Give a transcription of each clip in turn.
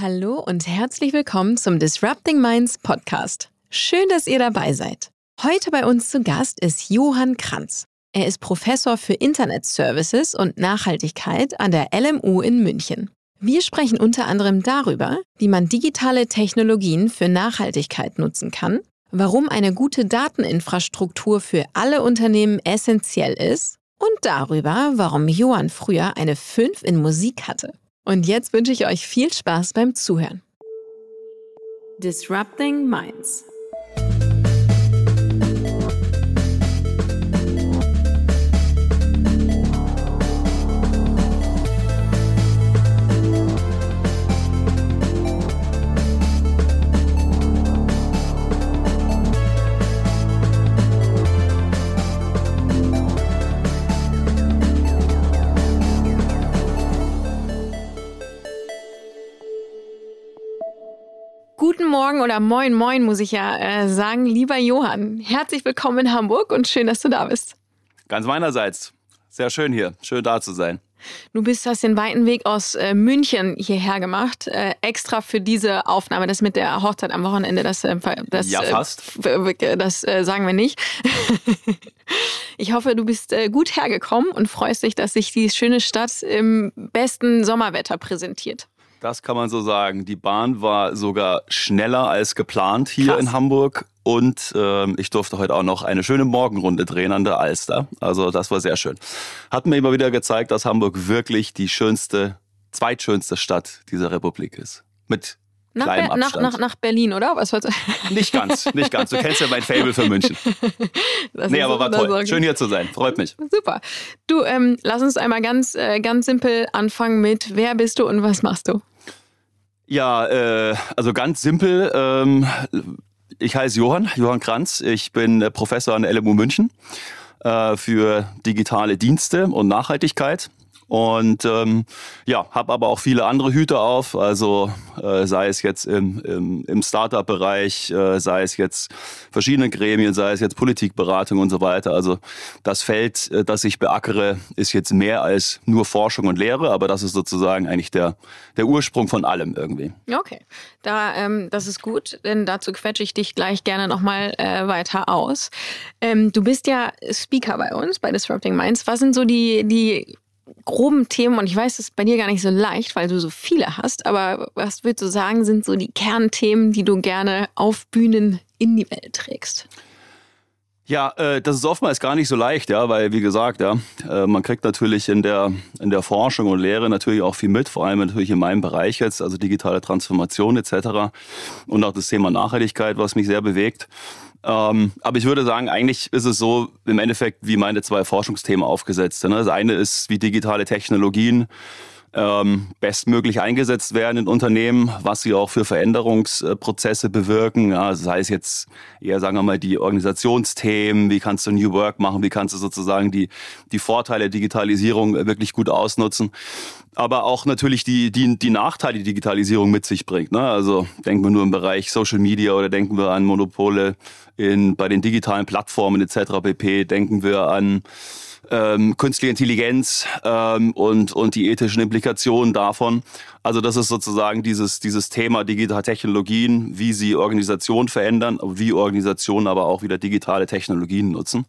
Hallo und herzlich willkommen zum Disrupting Minds Podcast. Schön, dass ihr dabei seid. Heute bei uns zu Gast ist Johann Kranz. Er ist Professor für Internet Services und Nachhaltigkeit an der LMU in München. Wir sprechen unter anderem darüber, wie man digitale Technologien für Nachhaltigkeit nutzen kann, warum eine gute Dateninfrastruktur für alle Unternehmen essentiell ist und darüber, warum Johann früher eine 5 in Musik hatte. Und jetzt wünsche ich euch viel Spaß beim Zuhören. Disrupting Minds Morgen oder Moin Moin, muss ich ja äh, sagen. Lieber Johann, herzlich willkommen in Hamburg und schön, dass du da bist. Ganz meinerseits. Sehr schön hier. Schön da zu sein. Du bist, hast den weiten Weg aus äh, München hierher gemacht, äh, extra für diese Aufnahme. Das mit der Hochzeit am Wochenende, das, äh, das, ja, äh, fast. das äh, sagen wir nicht. ich hoffe, du bist äh, gut hergekommen und freust dich, dass sich die schöne Stadt im besten Sommerwetter präsentiert. Das kann man so sagen. Die Bahn war sogar schneller als geplant hier Krass. in Hamburg. Und ähm, ich durfte heute auch noch eine schöne Morgenrunde drehen an der Alster. Also das war sehr schön. Hat mir immer wieder gezeigt, dass Hamburg wirklich die schönste, zweitschönste Stadt dieser Republik ist. Mit nach, kleinem nach, Abstand. nach, nach Berlin, oder? Was nicht ganz, nicht ganz. Du kennst ja mein Fable für München. Das nee, aber war toll. Sorge. Schön hier zu sein. Freut mich. Super. Du, ähm, lass uns einmal ganz, äh, ganz simpel anfangen mit, wer bist du und was machst du? Ja, äh, also ganz simpel. Ähm, ich heiße Johann, Johann Kranz. Ich bin äh, Professor an der LMU München äh, für digitale Dienste und Nachhaltigkeit. Und ähm, ja, habe aber auch viele andere Hüte auf, also äh, sei es jetzt im, im, im Startup-Bereich, äh, sei es jetzt verschiedene Gremien, sei es jetzt Politikberatung und so weiter. Also das Feld, äh, das ich beackere, ist jetzt mehr als nur Forschung und Lehre, aber das ist sozusagen eigentlich der, der Ursprung von allem irgendwie. Okay, da, ähm, das ist gut, denn dazu quetsche ich dich gleich gerne nochmal äh, weiter aus. Ähm, du bist ja Speaker bei uns, bei Disrupting Minds. Was sind so die, die groben Themen, und ich weiß, das ist bei dir gar nicht so leicht, weil du so viele hast, aber was würdest du sagen, sind so die Kernthemen, die du gerne auf Bühnen in die Welt trägst? Ja, äh, das ist oftmals gar nicht so leicht, ja, weil wie gesagt, ja, äh, man kriegt natürlich in der in der Forschung und Lehre natürlich auch viel mit, vor allem natürlich in meinem Bereich jetzt, also digitale Transformation etc. und auch das Thema Nachhaltigkeit, was mich sehr bewegt. Ähm, aber ich würde sagen, eigentlich ist es so im Endeffekt wie meine zwei Forschungsthemen aufgesetzt. Ne? Das eine ist, wie digitale Technologien ähm, bestmöglich eingesetzt werden in Unternehmen, was sie auch für Veränderungsprozesse bewirken. Ja, sei es jetzt eher, sagen wir mal, die Organisationsthemen, wie kannst du New Work machen, wie kannst du sozusagen die, die Vorteile der Digitalisierung wirklich gut ausnutzen. Aber auch natürlich die, die, die Nachteile, die Digitalisierung mit sich bringt. Ne? Also denken wir nur im Bereich Social Media oder denken wir an Monopole in, bei den digitalen Plattformen etc. pp. Denken wir an ähm, künstliche Intelligenz ähm, und, und die ethischen Implikationen davon. Also das ist sozusagen dieses, dieses Thema digitale Technologien, wie sie Organisationen verändern, wie Organisationen aber auch wieder digitale Technologien nutzen.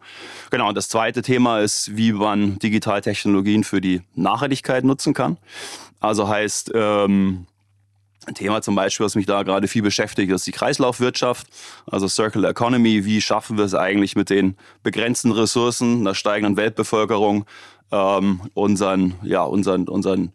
Genau, und das zweite Thema ist, wie man digitale Technologien für die Nachhaltigkeit nutzen kann. Also heißt, ähm, ein Thema zum Beispiel, was mich da gerade viel beschäftigt, ist die Kreislaufwirtschaft, also Circular Economy. Wie schaffen wir es eigentlich mit den begrenzten Ressourcen, einer steigenden Weltbevölkerung, ähm, unseren, ja, unseren, unseren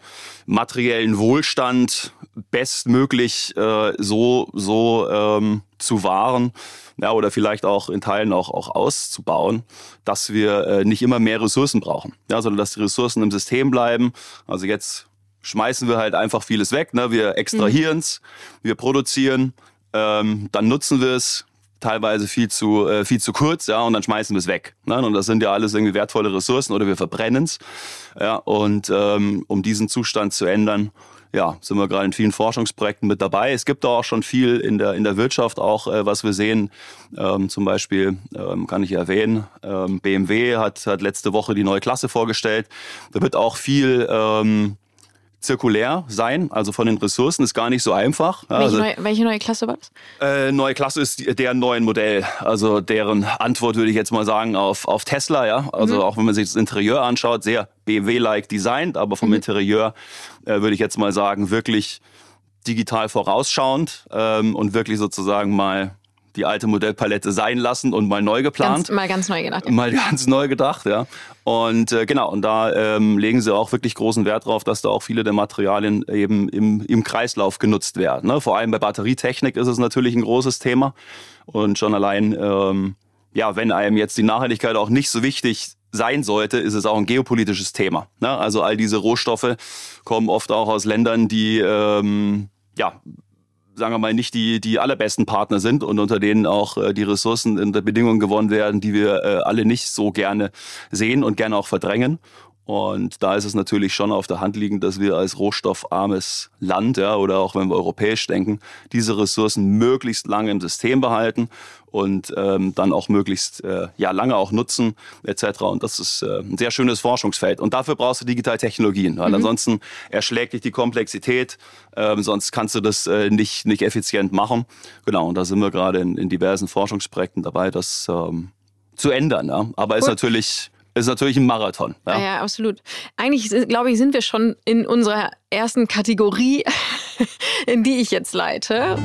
materiellen Wohlstand bestmöglich äh, so, so ähm, zu wahren ja, oder vielleicht auch in Teilen auch, auch auszubauen, dass wir äh, nicht immer mehr Ressourcen brauchen, ja, sondern dass die Ressourcen im System bleiben. Also jetzt schmeißen wir halt einfach vieles weg. Ne? Wir extrahieren es, mhm. wir produzieren, ähm, dann nutzen wir es teilweise viel zu, äh, viel zu kurz, ja, und dann schmeißen wir es weg. Ne? Und das sind ja alles irgendwie wertvolle Ressourcen oder wir verbrennen es. Ja, und ähm, um diesen Zustand zu ändern, ja, sind wir gerade in vielen Forschungsprojekten mit dabei. Es gibt auch schon viel in der, in der Wirtschaft auch, äh, was wir sehen. Ähm, zum Beispiel ähm, kann ich erwähnen, ähm, BMW hat, hat letzte Woche die neue Klasse vorgestellt. Da wird auch viel ähm, zirkulär sein, also von den Ressourcen, ist gar nicht so einfach. Welche, also, neue, welche neue Klasse war das? Äh, neue Klasse ist die, deren neuen Modell, also deren Antwort würde ich jetzt mal sagen auf, auf Tesla, ja. Also mhm. auch wenn man sich das Interieur anschaut, sehr BMW-like designt, aber vom mhm. Interieur äh, würde ich jetzt mal sagen, wirklich digital vorausschauend ähm, und wirklich sozusagen mal die alte Modellpalette sein lassen und mal neu geplant. Ganz, mal ganz neu gedacht. Ja. Mal ganz neu gedacht, ja. Und äh, genau, und da ähm, legen sie auch wirklich großen Wert drauf, dass da auch viele der Materialien eben im, im Kreislauf genutzt werden. Ne? Vor allem bei Batterietechnik ist es natürlich ein großes Thema. Und schon allein, ähm, ja, wenn einem jetzt die Nachhaltigkeit auch nicht so wichtig sein sollte, ist es auch ein geopolitisches Thema. Ne? Also all diese Rohstoffe kommen oft auch aus Ländern, die ähm, ja sagen wir mal, nicht die, die allerbesten Partner sind und unter denen auch äh, die Ressourcen in der Bedingungen gewonnen werden, die wir äh, alle nicht so gerne sehen und gerne auch verdrängen. Und da ist es natürlich schon auf der Hand liegend, dass wir als rohstoffarmes Land, ja, oder auch wenn wir europäisch denken, diese Ressourcen möglichst lange im System behalten und ähm, dann auch möglichst äh, ja, lange auch nutzen etc. Und das ist äh, ein sehr schönes Forschungsfeld. Und dafür brauchst du Digitaltechnologien, weil mhm. ansonsten erschlägt dich die Komplexität, ähm, sonst kannst du das äh, nicht, nicht effizient machen. Genau, und da sind wir gerade in, in diversen Forschungsprojekten dabei, das ähm, zu ändern. Ja. Aber cool. ist natürlich ist natürlich ein Marathon. Ja, ja absolut. Eigentlich, glaube ich, sind wir schon in unserer ersten Kategorie, in die ich jetzt leite.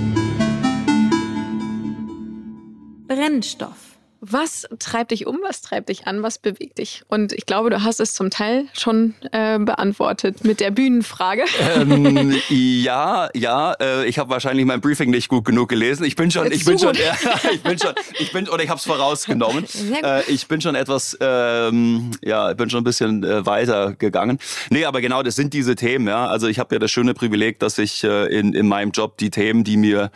Brennstoff. Was treibt dich um? Was treibt dich an? Was bewegt dich? Und ich glaube, du hast es zum Teil schon äh, beantwortet mit der Bühnenfrage. Ähm, ja, ja. Äh, ich habe wahrscheinlich mein Briefing nicht gut genug gelesen. Ich bin schon, ich bin schon, äh, ich bin schon, ich bin oder ich habe es vorausgenommen. Äh, ich bin schon etwas, ähm, ja, ich bin schon ein bisschen äh, weiter gegangen. Nee, aber genau, das sind diese Themen. Ja, also ich habe ja das schöne Privileg, dass ich äh, in in meinem Job die Themen, die mir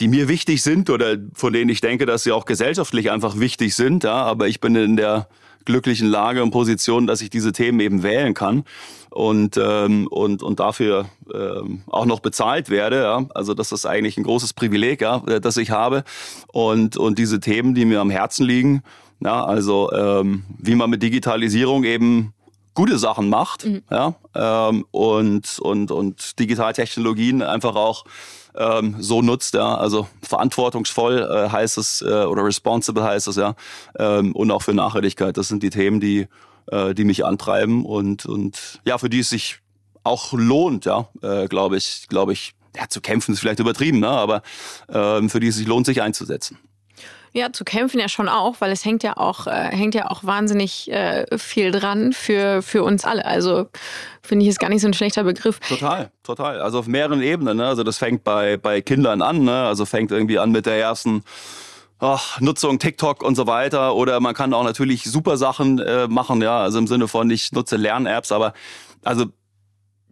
die mir wichtig sind oder von denen ich denke, dass sie auch gesellschaftlich einfach wichtig sind. Ja, aber ich bin in der glücklichen Lage und Position, dass ich diese Themen eben wählen kann und ähm, und und dafür ähm, auch noch bezahlt werde. Ja? Also das ist eigentlich ein großes Privileg, ja, das ich habe und und diese Themen, die mir am Herzen liegen. Ja, also ähm, wie man mit Digitalisierung eben gute Sachen macht, mhm. ja, ähm, und und und Digitaltechnologien einfach auch ähm, so nutzt. Ja. Also verantwortungsvoll äh, heißt es äh, oder responsible heißt es ja ähm, und auch für Nachhaltigkeit. Das sind die Themen, die äh, die mich antreiben und und ja für die es sich auch lohnt, ja, äh, glaube ich, glaube ich. Ja, zu kämpfen ist vielleicht übertrieben, ne? aber ähm, für die es sich lohnt, sich einzusetzen. Ja, zu kämpfen ja schon auch, weil es hängt ja auch, äh, hängt ja auch wahnsinnig äh, viel dran für, für uns alle. Also finde ich ist gar nicht so ein schlechter Begriff. Total, total. Also auf mehreren Ebenen. Ne? Also das fängt bei, bei Kindern an, ne? Also fängt irgendwie an mit der ersten Ach, Nutzung TikTok und so weiter. Oder man kann auch natürlich super Sachen äh, machen, ja, also im Sinne von ich nutze Lern-Apps, aber also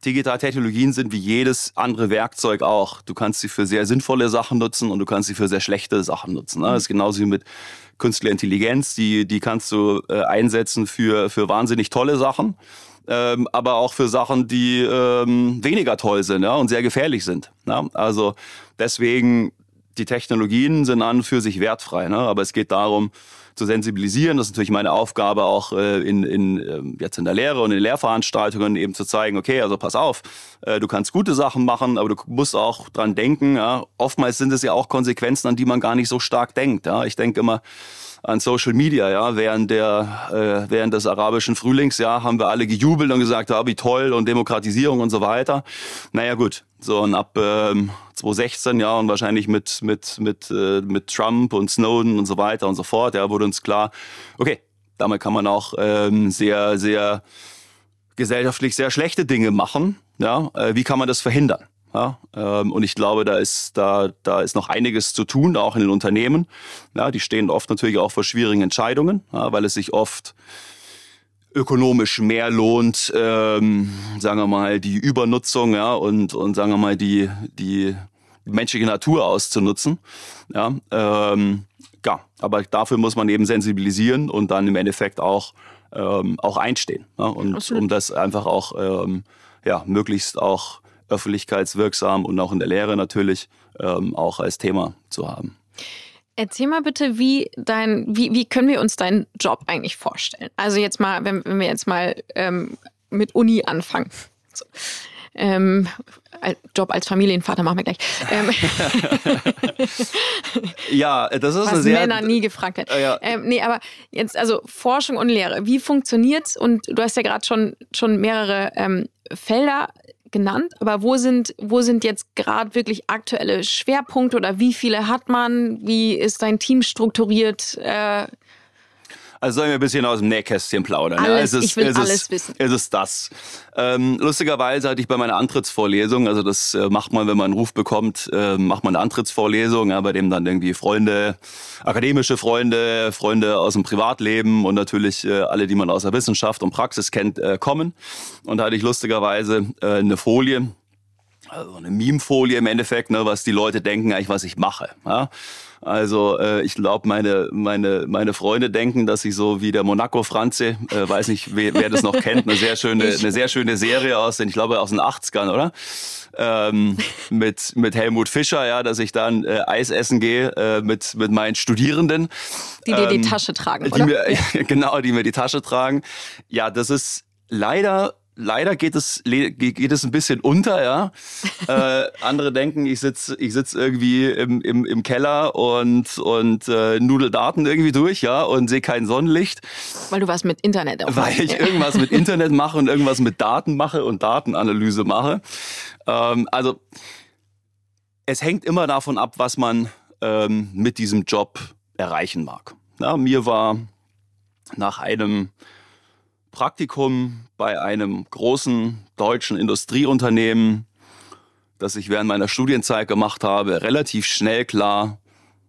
Digitaltechnologien sind wie jedes andere Werkzeug auch. Du kannst sie für sehr sinnvolle Sachen nutzen und du kannst sie für sehr schlechte Sachen nutzen. Ne? Das ist genauso wie mit künstlicher Intelligenz. Die, die kannst du äh, einsetzen für, für wahnsinnig tolle Sachen, ähm, aber auch für Sachen, die ähm, weniger toll sind ja, und sehr gefährlich sind. Ja? Also deswegen, die Technologien sind an und für sich wertfrei. Ne? Aber es geht darum, zu sensibilisieren. Das ist natürlich meine Aufgabe auch äh, in, in, ähm, jetzt in der Lehre und in Lehrveranstaltungen eben zu zeigen, okay, also pass auf, äh, du kannst gute Sachen machen, aber du musst auch dran denken. Ja. Oftmals sind es ja auch Konsequenzen, an die man gar nicht so stark denkt. Ja. Ich denke immer, an Social Media. Ja, während der äh, während des arabischen Frühlings, ja, haben wir alle gejubelt und gesagt, ja, wie toll und Demokratisierung und so weiter. Naja, gut. So und ab ähm, 2016, ja, und wahrscheinlich mit mit mit äh, mit Trump und Snowden und so weiter und so fort, ja, wurde uns klar, okay, damit kann man auch ähm, sehr sehr gesellschaftlich sehr schlechte Dinge machen. Ja, äh, wie kann man das verhindern? Ja, ähm, und ich glaube, da ist, da, da ist noch einiges zu tun, auch in den Unternehmen. Ja, die stehen oft natürlich auch vor schwierigen Entscheidungen, ja, weil es sich oft ökonomisch mehr lohnt, ähm, sagen wir mal, die Übernutzung ja, und, und sagen wir mal, die, die menschliche Natur auszunutzen. Ja, ähm, ja, aber dafür muss man eben sensibilisieren und dann im Endeffekt auch, ähm, auch einstehen. Ja, und um das einfach auch ähm, ja, möglichst auch öffentlichkeitswirksam und auch in der Lehre natürlich ähm, auch als Thema zu haben. Erzähl mal bitte, wie dein, wie, wie können wir uns deinen Job eigentlich vorstellen? Also jetzt mal, wenn, wenn wir jetzt mal ähm, mit Uni anfangen. so. Ähm, Job als Familienvater machen wir gleich. Ähm, ja, das ist was eine sehr. Männer nie gefragt hätten. Ja. Ähm, nee, aber jetzt, also Forschung und Lehre, wie funktioniert's? Und du hast ja gerade schon, schon mehrere ähm, Felder genannt, aber wo sind, wo sind jetzt gerade wirklich aktuelle Schwerpunkte oder wie viele hat man? Wie ist dein Team strukturiert? Äh, Also sollen wir ein bisschen aus dem Nähkästchen plaudern? Alles, ja? ist, ich will es alles ist, wissen. Es ist das. Ähm, lustigerweise hatte ich bei meiner Antrittsvorlesung, also das äh, macht man, wenn man einen Ruf bekommt, äh, macht man eine Antrittsvorlesung, ja, bei dem dann irgendwie Freunde, akademische Freunde, Freunde aus dem Privatleben und natürlich äh, alle, die man aus der Wissenschaft und Praxis kennt, äh, kommen. Und da hatte ich lustigerweise äh, eine Folie, also eine Meme-Folie im Endeffekt, ne, was die Leute denken eigentlich, was ich mache. Ja? Also äh, ich glaube, meine, meine, meine Freunde denken, dass ich so wie der Monaco-Franze, äh, weiß nicht, wer, wer das noch kennt, eine sehr schöne, eine sehr schöne Serie aus den, ich glaube, aus den 80ern, oder? Ähm, mit, mit Helmut Fischer, ja, dass ich dann äh, Eis essen gehe äh, mit, mit meinen Studierenden. die dir die Ähm, Tasche tragen, Die oder? mir, genau, die mir die Tasche tragen. Ja, das ist leider, leider geht es, geht es ein bisschen unter, ja. äh, andere denken, ich sitz, ich sitz irgendwie im, im, im Keller und, und äh, nudel Daten irgendwie durch, ja, und sehe kein Sonnenlicht, Weil du was mit Internet auch weil ich irgendwas mit Internet mache und irgendwas mit Daten mache und Datenanalyse mache. Ähm, also es hängt immer davon ab, was man ähm, mit diesem Job erreichen mag. Ja, mir war nach einem Praktikum bei einem großen deutschen Industrieunternehmen, das ich während meiner Studienzeit gemacht habe, relativ schnell klar,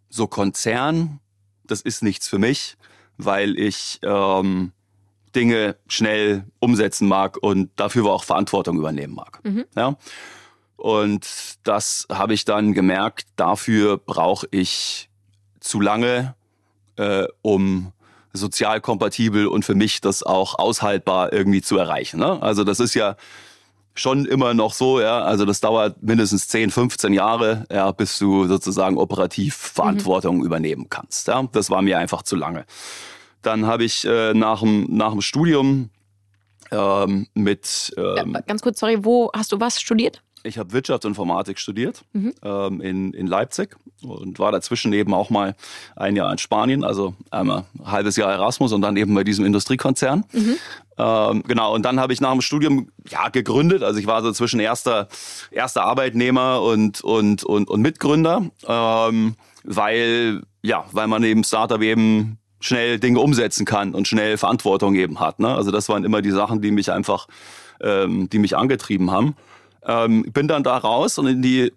so Konzern, das ist nichts für mich, weil ich ähm, Dinge schnell umsetzen mag und dafür auch Verantwortung übernehmen mag. Ja? Und das habe ich dann gemerkt, dafür brauche ich zu lange, äh, um sozial kompatibel und für mich das auch aushaltbar irgendwie zu erreichen. Ne? Also das ist ja schon immer noch so, ja, also das dauert mindestens 10, 15 Jahre, ja, bis du sozusagen operativ Verantwortung übernehmen kannst. Ja? Das war mir einfach zu lange. Dann habe ich äh, nach, dem, nach dem Studium ähm, mit ähm, Ja, ganz kurz, sorry, wo hast du was studiert? Ich habe Wirtschaftsinformatik studiert ähm, in, in Leipzig und war dazwischen eben auch mal ein Jahr in Spanien, also einmal ein halbes Jahr Erasmus und dann eben bei diesem Industriekonzern. Ähm, genau, und dann habe ich nach dem Studium ja gegründet. Also ich war so zwischen erster, erster Arbeitnehmer und, und, und, und Mitgründer, ähm, weil, ja, weil man eben Startup eben schnell Dinge umsetzen kann und schnell Verantwortung eben hat. Ne? Also das waren immer die Sachen, die mich einfach, ähm, die mich angetrieben haben. Ähm, bin dann da raus und in die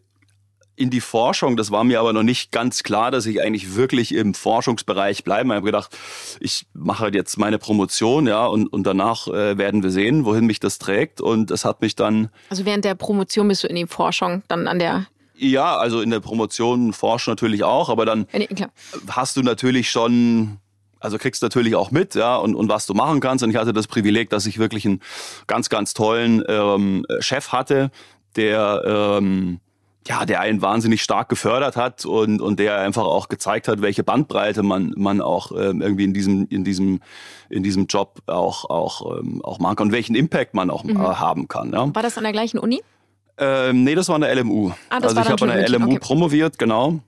in die Forschung. Das war mir aber noch nicht ganz klar, dass ich eigentlich wirklich im Forschungsbereich bleibe. Ich habe gedacht, ich mache jetzt meine Promotion, ja, und, und danach äh, werden wir sehen, wohin mich das trägt. Und es hat mich dann, Also während der Promotion bist du in die Forschung dann an der. ja, also in der Promotion forschen natürlich auch, aber dann äh, nee, hast du natürlich schon, also kriegst natürlich auch mit, ja, und, und was du machen kannst. Und ich hatte das Privileg, dass ich wirklich einen ganz, ganz tollen ähm, Chef hatte, der, ähm, ja, der einen wahnsinnig stark gefördert hat und, und der einfach auch gezeigt hat, welche Bandbreite man, man auch ähm, irgendwie in diesem, in diesem, in diesem Job auch, auch, ähm, auch machen kann und welchen Impact man auch äh, haben kann. Ja. War das an der gleichen Uni? Ähm, nee, das war an der LMU. Ah, das also war ich habe an der LMU okay. promoviert, genau.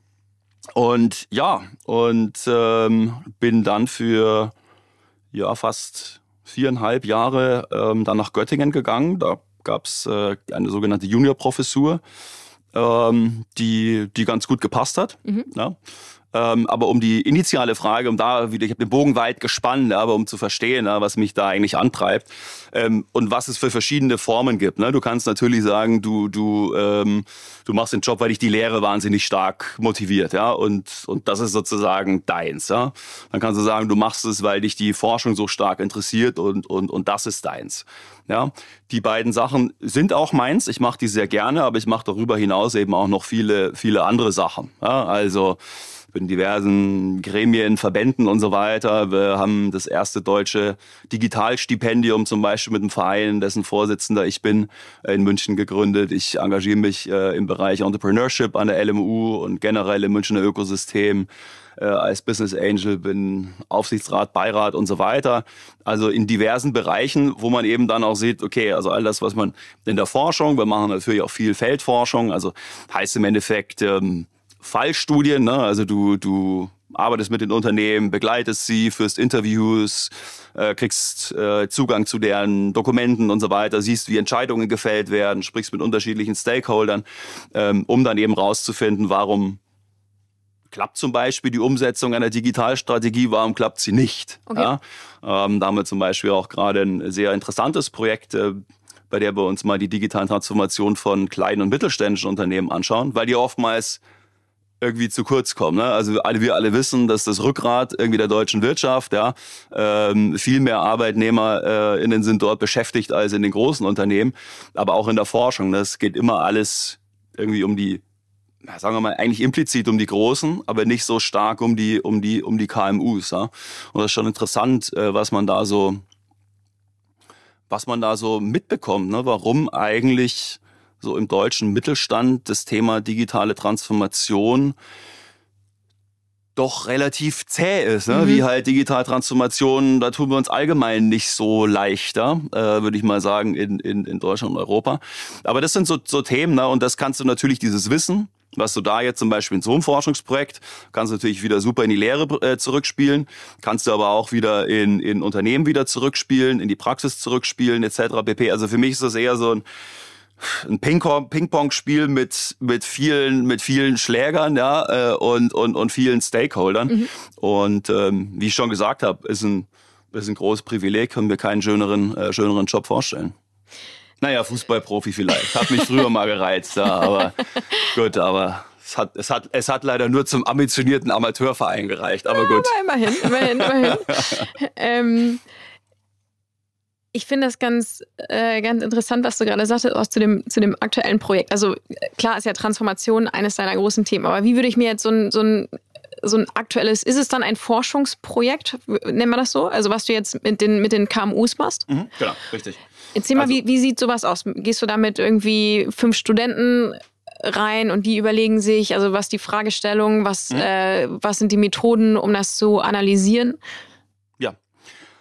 Und ja, und ähm, bin dann für ja fast viereinhalb Jahre ähm, dann nach Göttingen gegangen. Da gab's äh, eine sogenannte Juniorprofessur, ähm, die, die ganz gut gepasst hat. Ja. Ähm, aber um die initiale Frage, um da wieder, ich habe den Bogen weit gespannt, ja, aber um zu verstehen, ja, was mich da eigentlich antreibt ähm, und was es für verschiedene Formen gibt. Ne? Du kannst natürlich sagen, du du ähm, du machst den Job, weil dich die Lehre wahnsinnig stark motiviert, ja, und und das ist sozusagen deins, ja. Dann kannst du sagen, du machst es, weil dich die Forschung so stark interessiert und und und das ist deins. Ja, die beiden Sachen sind auch meins. Ich mache die sehr gerne, aber ich mache darüber hinaus eben auch noch viele viele andere Sachen. Ja? Also in diversen Gremien, Verbänden und so weiter. Wir haben das erste deutsche Digitalstipendium zum Beispiel mit einem Verein, dessen Vorsitzender ich bin, äh, in München gegründet. Ich engagiere mich äh, im Bereich Entrepreneurship an der LMU und generell im Münchner Ökosystem äh, als Business Angel, bin Aufsichtsrat, Beirat und so weiter. Also in diversen Bereichen, wo man eben dann auch sieht, okay, also all das, was man in der Forschung, wir machen natürlich auch viel Feldforschung, also heißt im Endeffekt ähm, Fallstudien, ne? also du, du arbeitest mit den Unternehmen, begleitest sie, führst Interviews, äh, kriegst äh, Zugang zu deren Dokumenten und so weiter, siehst, wie Entscheidungen gefällt werden, sprichst mit unterschiedlichen Stakeholdern, ähm, um dann eben rauszufinden, warum klappt zum Beispiel die Umsetzung einer Digitalstrategie, warum klappt sie nicht? Okay. Ja? Ähm, da haben wir zum Beispiel auch gerade ein sehr interessantes Projekt, äh, bei der wir uns mal die digitalen Transformation von kleinen und mittelständischen Unternehmen anschauen, weil die oftmals irgendwie zu kurz kommen. Ne? Also alle, wir alle wissen, dass das Rückgrat irgendwie der deutschen Wirtschaft, ja, ähm, viel mehr ArbeitnehmerInnen äh, sind dort beschäftigt als in den großen Unternehmen, aber auch in der Forschung. Das ne? geht immer alles irgendwie um die sagen wir mal, eigentlich implizit um die Großen, aber nicht so stark um die, um die, um die KMUs. Ja? Und das ist schon interessant, äh, was man da so, was man da so mitbekommt, ne? warum eigentlich so im deutschen Mittelstand das Thema digitale Transformation doch relativ zäh ist, ne? Mhm. wie halt digitale Transformation, da tun wir uns allgemein nicht so leichter, äh, würde ich mal sagen, in, in, in Deutschland und Europa. Aber das sind so, so Themen, ne? und das kannst du natürlich, dieses Wissen, was du da jetzt zum Beispiel in so einem Forschungsprojekt, kannst du natürlich wieder super in die Lehre äh, zurückspielen, kannst du aber auch wieder in, in Unternehmen wieder zurückspielen, in die Praxis zurückspielen etc. pp. Also für mich ist das eher so ein ein Ping-Pong-Spiel mit, mit vielen, mit vielen Schlägern, ja, äh, und, und, und vielen Stakeholdern. Mhm. Und ähm, wie ich schon gesagt habe, ist ein, ist ein großes Privileg, können wir keinen schöneren, äh, schöneren Job vorstellen. Naja, Fußballprofi vielleicht. Hat mich früher mal gereizt, ja, aber gut, aber es hat, es, hat, es hat leider nur zum ambitionierten Amateurverein gereicht, aber ja, gut. Aber immerhin, immerhin, immerhin. ähm, ich finde das ganz, äh, ganz interessant, was du gerade sagtest, auch zu dem, zu dem aktuellen Projekt. Also klar ist ja Transformation eines deiner großen Themen, aber wie würde ich mir jetzt so ein, so ein so ein aktuelles, ist es dann ein Forschungsprojekt, nennen wir das so? Also was du jetzt mit den, mit den KMUs machst? Mhm, genau, richtig. Erzähl mal, also, wie, wie sieht sowas aus? Gehst du da mit irgendwie fünf Studenten rein und die überlegen sich, also was die Fragestellung, was, mhm. äh, was sind die Methoden, um das zu analysieren?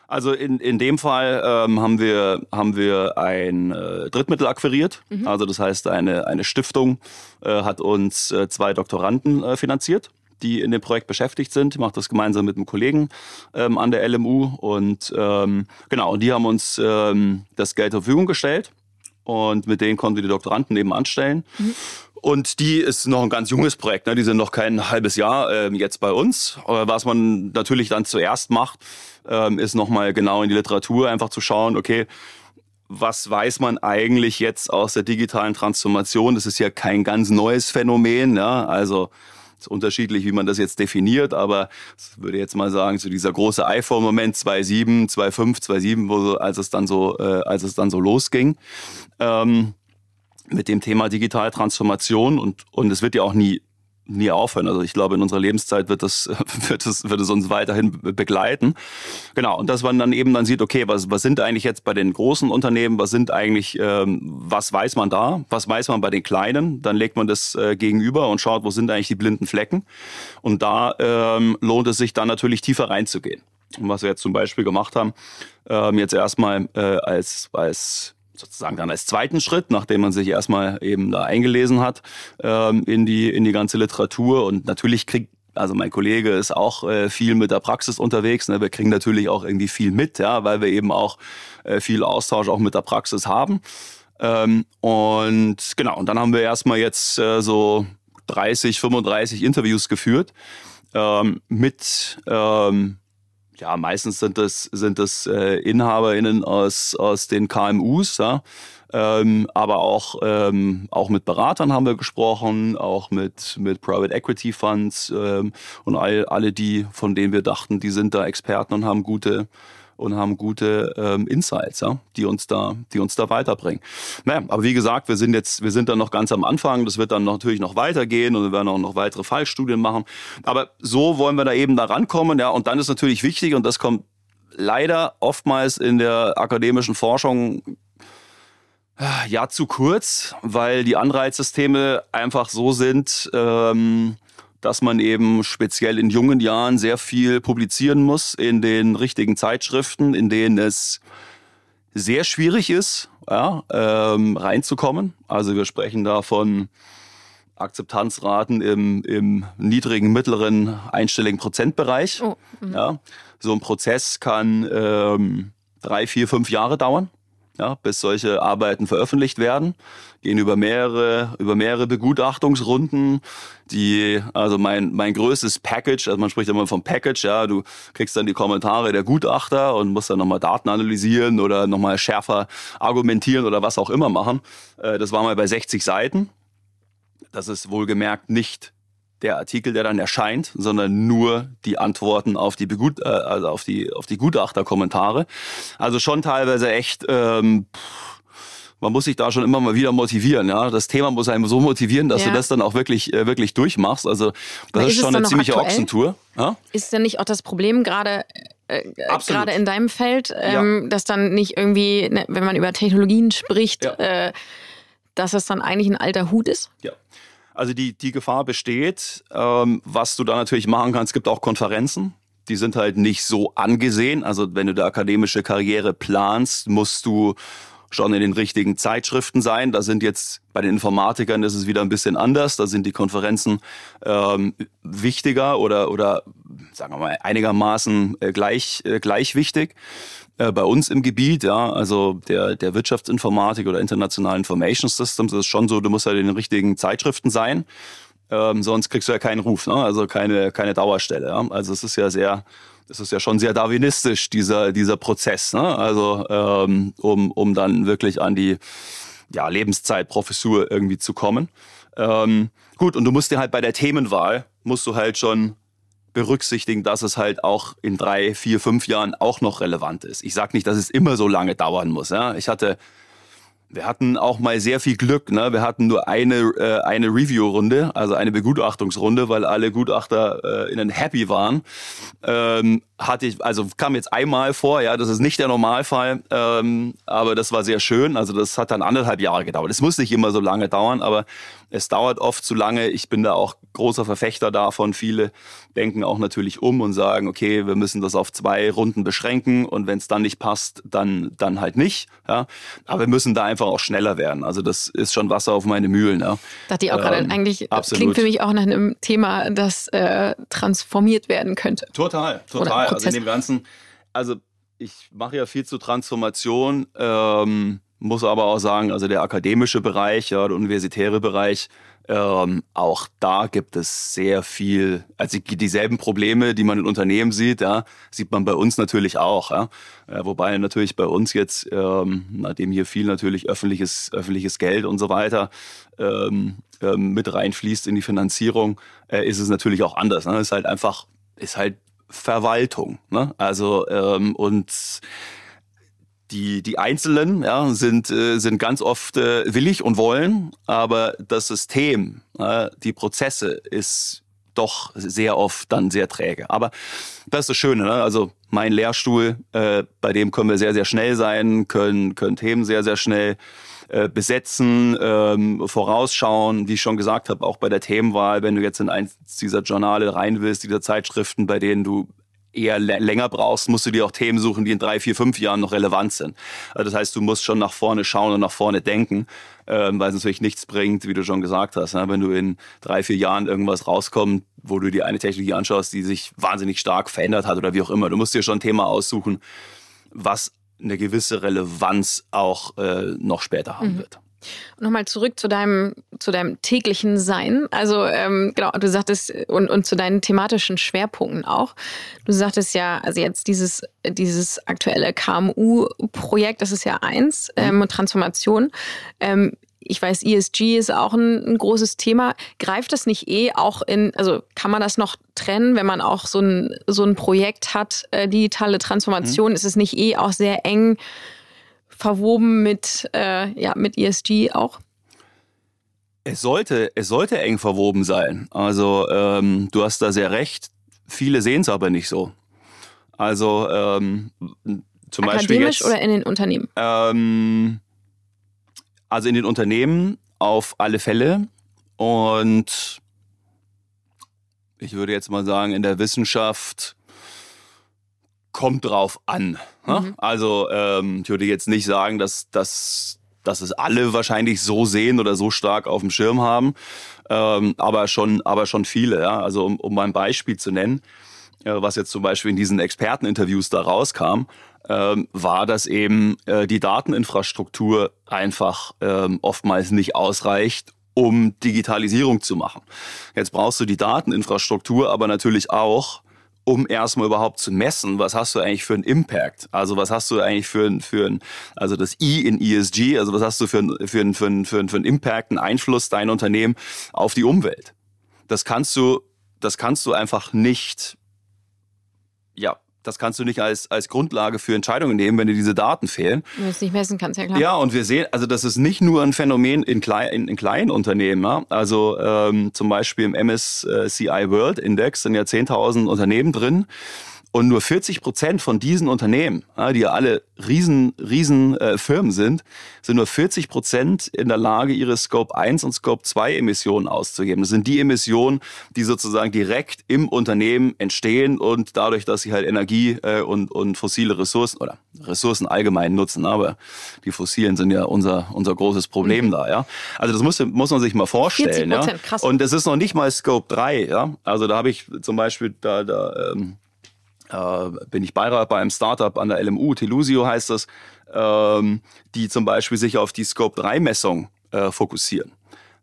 Also in, in dem Fall ähm, haben wir, haben wir ein äh, Drittmittel akquiriert. Mhm. Also das heißt, eine, eine Stiftung äh, hat uns äh, zwei Doktoranden äh, finanziert die in dem Projekt beschäftigt sind. Ich mache das gemeinsam mit einem Kollegen ähm, an der LMU und ähm, genau, und die haben uns ähm, das Geld zur Verfügung gestellt und mit denen konnten wir die Doktoranden eben anstellen. Mhm. Und die ist noch ein ganz junges Projekt, ne? die sind noch kein halbes Jahr äh, jetzt bei uns. Was man natürlich dann zuerst macht, ähm, ist nochmal genau in die Literatur einfach zu schauen, okay, was weiß man eigentlich jetzt aus der digitalen Transformation? Das ist ja kein ganz neues Phänomen. Ja? Also ist unterschiedlich, wie man das jetzt definiert, aber ich würde jetzt mal sagen, so dieser große iPhone-Moment 2.7, 2.5, 2.7, wo als es dann so, äh, als es dann so losging. Ähm, mit dem Thema digitale Transformation und, und es wird ja auch nie nie aufhören. Also ich glaube, in unserer Lebenszeit wird das, wird es, wird es uns weiterhin begleiten. Genau. Und dass man dann eben dann sieht, okay, was, was sind eigentlich jetzt bei den großen Unternehmen, was sind eigentlich, ähm, was weiß man da, was weiß man bei den kleinen? Dann legt man das äh, gegenüber und schaut, wo sind eigentlich die blinden Flecken. Und da ähm, lohnt es sich dann natürlich tiefer reinzugehen. Und was wir jetzt zum Beispiel gemacht haben, ähm, jetzt erstmal äh, als, als sozusagen dann als zweiten Schritt, nachdem man sich erstmal eben da eingelesen hat ähm, in die in die ganze Literatur und natürlich kriegt also mein Kollege ist auch äh, viel mit der Praxis unterwegs. Ne? Wir kriegen natürlich auch irgendwie viel mit, ja, weil wir eben auch äh, viel Austausch auch mit der Praxis haben. Ähm, und genau, und dann haben wir erstmal jetzt äh, so 30, 35 Interviews geführt ähm, mit ähm, ja, meistens sind das, sind das äh, InhaberInnen aus, aus den KMUs, ja. Ähm, aber auch, ähm, auch mit Beratern haben wir gesprochen, auch mit, mit Private Equity Funds ähm, und all, alle die, von denen wir dachten, die sind da Experten und haben gute, und haben gute ähm, Insights, ja, die uns da, die uns da weiterbringen. Naja, aber wie gesagt, wir sind jetzt, wir sind dann noch ganz am Anfang. Das wird dann natürlich noch weitergehen und wir werden auch noch weitere Fallstudien machen. Aber so wollen wir da eben da rankommen, ja. Und dann ist natürlich wichtig und das kommt leider oftmals in der akademischen Forschung äh, ja zu kurz, weil die Anreizsysteme einfach so sind. Ähm, dass man eben speziell in jungen Jahren sehr viel publizieren muss in den richtigen Zeitschriften, in denen es sehr schwierig ist, ja, ähm, reinzukommen. Also wir sprechen da von Akzeptanzraten im, im niedrigen, mittleren, einstelligen Prozentbereich. Oh, mhm. ja. So ein Prozess kann ähm, drei, vier, fünf Jahre dauern ja, bis solche Arbeiten veröffentlicht werden. Gehen über mehrere, über mehrere Begutachtungsrunden. Die, also mein, mein größtes Package, also man spricht immer vom Package, ja, du kriegst dann die Kommentare der Gutachter und musst dann nochmal Daten analysieren oder nochmal schärfer argumentieren oder was auch immer machen. Äh, das war mal bei 60 Seiten. Das ist wohlgemerkt nicht der Artikel, der dann erscheint, sondern nur die Antworten auf die, Begut äh, also auf die, auf die Gutachterkommentare. Also schon teilweise echt, ähm, man muss sich da schon immer mal wieder motivieren. Ja, das Thema muss einem so motivieren, dass ja. du das dann auch wirklich, äh, wirklich durchmachst. Also das ist, ist schon eine ziemliche aktuell? Ochsentour. Ja? Ist denn nicht auch das Problem gerade? Äh, gerade in deinem Feld, ähm, ja. dass dann nicht irgendwie, ne, wenn man über Technologien spricht, äh, dass es dann eigentlich ein alter Hut ist? Ja. Also die, die Gefahr besteht. Ähm, was du da natürlich machen kannst, gibt auch Konferenzen. Die sind halt nicht so angesehen. Also wenn du da akademische Karriere planst, musst du schon in den richtigen Zeitschriften sein. Da sind jetzt bei den Informatikern ist es wieder ein bisschen anders. Da sind die Konferenzen ähm, wichtiger oder, oder sagen wir mal einigermaßen äh, gleich, äh, gleich wichtig. Äh, bei uns im Gebiet, ja, also der, der Wirtschaftsinformatik oder International Information Systems ist schon so, du musst ja in den richtigen Zeitschriften sein. Ähm, sonst kriegst du ja keinen Ruf, ne? also keine, keine Dauerstelle. Ja? Also es ist ja sehr, das ist ja schon sehr darwinistisch, dieser, dieser Prozess. Ne? Also ähm, um, um dann wirklich an die ja, Lebenszeitprofessur irgendwie zu kommen. Ähm, gut, und du musst dir halt bei der Themenwahl, musst du halt schon berücksichtigen, dass es halt auch in drei, vier, fünf Jahren auch noch relevant ist. Ich sage nicht, dass es immer so lange dauern muss. Ja? Ich hatte wir hatten auch mal sehr viel Glück. Ne? Wir hatten nur eine, äh, eine Review-Runde, also eine Begutachtungsrunde, weil alle Gutachter äh, innen happy waren. Ähm, hatte ich, also kam jetzt einmal vor, ja, das ist nicht der Normalfall, ähm, aber das war sehr schön. Also das hat dann anderthalb Jahre gedauert. Es muss nicht immer so lange dauern, aber es dauert oft zu lange. Ich bin da auch großer Verfechter davon. Viele denken auch natürlich um und sagen, okay, wir müssen das auf zwei Runden beschränken und wenn es dann nicht passt, dann, dann halt nicht. Ja? Aber wir müssen da einfach auch schneller werden. Also das ist schon Wasser auf meine Mühlen. Ja? Dachte ich auch gerade, ähm, eigentlich absolut. klingt für mich auch nach einem Thema, das äh, transformiert werden könnte. Total, total. Also in dem Ganzen, also ich mache ja viel zur Transformation. Ähm, muss aber auch sagen, also der akademische Bereich, ja, der universitäre Bereich, ähm, auch da gibt es sehr viel, also dieselben Probleme, die man in Unternehmen sieht, ja, sieht man bei uns natürlich auch. Ja. Äh, wobei natürlich bei uns jetzt, ähm, nachdem hier viel natürlich öffentliches, öffentliches Geld und so weiter ähm, ähm, mit reinfließt in die Finanzierung, äh, ist es natürlich auch anders. Ne. ist halt einfach, ist halt Verwaltung. Ne? Also ähm, und die, die Einzelnen ja, sind, äh, sind ganz oft äh, willig und wollen, aber das System, äh, die Prozesse ist doch sehr oft dann sehr träge. Aber das ist das Schöne. Ne? Also mein Lehrstuhl, äh, bei dem können wir sehr, sehr schnell sein, können, können Themen sehr, sehr schnell äh, besetzen, ähm, vorausschauen. Wie ich schon gesagt habe, auch bei der Themenwahl, wenn du jetzt in eins dieser Journale rein willst, dieser Zeitschriften, bei denen du eher länger brauchst, musst du dir auch Themen suchen, die in drei, vier, fünf Jahren noch relevant sind. Also das heißt, du musst schon nach vorne schauen und nach vorne denken, ähm, weil es natürlich nichts bringt, wie du schon gesagt hast. Ne? Wenn du in drei, vier Jahren irgendwas rauskommt, wo du dir eine Technologie anschaust, die sich wahnsinnig stark verändert hat oder wie auch immer. Du musst dir schon ein Thema aussuchen, was eine gewisse Relevanz auch äh, noch später haben mhm. wird. Nochmal zurück zu deinem, zu deinem täglichen Sein. Also, ähm, genau, du sagtest, und, und zu deinen thematischen Schwerpunkten auch. Du sagtest ja, also jetzt dieses, dieses aktuelle KMU-Projekt, das ist ja eins, mhm. ähm, Transformation. Ähm, ich weiß, ESG ist auch ein, ein, großes Thema. Greift das nicht eh auch in, also kann man das noch trennen, wenn man auch so ein, so ein Projekt hat, äh, digitale Transformation, mhm. ist es nicht eh auch sehr eng verwoben mit, äh, ja, mit ESG auch? Es sollte, es sollte eng verwoben sein. Also ähm, du hast da sehr recht. Viele sehen es aber nicht so. Also ähm, zum Akademisch Beispiel jetzt, oder in den Unternehmen? Ähm, also in den Unternehmen auf alle Fälle. Und ich würde jetzt mal sagen, in der Wissenschaft kommt drauf an. Ne? Mhm. Also ähm, ich würde jetzt nicht sagen, dass, dass, dass es alle wahrscheinlich so sehen oder so stark auf dem Schirm haben, ähm, aber, schon, aber schon viele. Ja? Also um, um mal ein Beispiel zu nennen, äh, was jetzt zum Beispiel in diesen Experteninterviews da rauskam, ähm, war, dass eben äh, die Dateninfrastruktur einfach ähm, oftmals nicht ausreicht, um Digitalisierung zu machen. Jetzt brauchst du die Dateninfrastruktur aber natürlich auch, um erstmal überhaupt zu messen, was hast du eigentlich für einen Impact? Also was hast du eigentlich für ein, für ein also das I in ESG, also was hast du für ein, für ein, für ein, für ein, für ein Impact, einen Einfluss dein Unternehmen auf die Umwelt? Das kannst du, das kannst du einfach nicht, ja, das kannst du nicht als, als Grundlage für Entscheidungen nehmen, wenn dir diese Daten fehlen. Wenn du es nicht messen kannst, ja klar. Ja, und wir sehen, also das ist nicht nur ein Phänomen in, klein, in, in kleinen Unternehmen. Ja? Also ähm, zum Beispiel im MSCI World Index sind ja 10.000 Unternehmen drin. Und nur 40 Prozent von diesen Unternehmen, die ja alle riesen, riesen äh, Firmen sind, sind nur 40 Prozent in der Lage, ihre Scope 1 und Scope 2 Emissionen auszugeben. Das sind die Emissionen, die sozusagen direkt im Unternehmen entstehen und dadurch, dass sie halt Energie äh, und, und fossile Ressourcen oder Ressourcen allgemein nutzen. Aber die fossilen sind ja unser, unser großes Problem mhm. da. Ja? Also das muss, muss man sich mal vorstellen. 40 ja? krass. Und das ist noch nicht mal Scope 3. Ja? Also da habe ich zum Beispiel da, da ähm, äh, bin ich Beirat bei einem Startup an der LMU, Telusio heißt das, ähm, die zum Beispiel sich auf die Scope-3-Messung äh, fokussieren.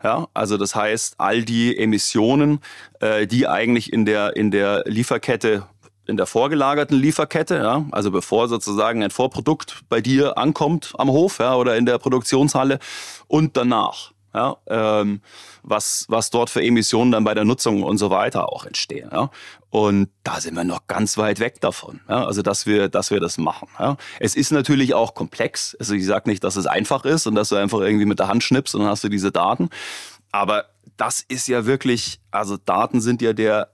Ja, also das heißt, all die Emissionen, äh, die eigentlich in der, in der Lieferkette in der vorgelagerten Lieferkette, ja, also bevor sozusagen ein Vorprodukt bei dir ankommt am Hof ja, oder in der Produktionshalle und danach ja, ähm, was, was dort für Emissionen dann bei der Nutzung und so weiter auch entstehen. Ja. Und da sind wir noch ganz weit weg davon, ja, also dass wir, dass wir das machen. Ja. Es ist natürlich auch komplex. Also ich sage nicht, dass es einfach ist und dass du einfach irgendwie mit der Hand schnippst und dann hast du diese Daten. Aber das ist ja wirklich, also Daten sind ja der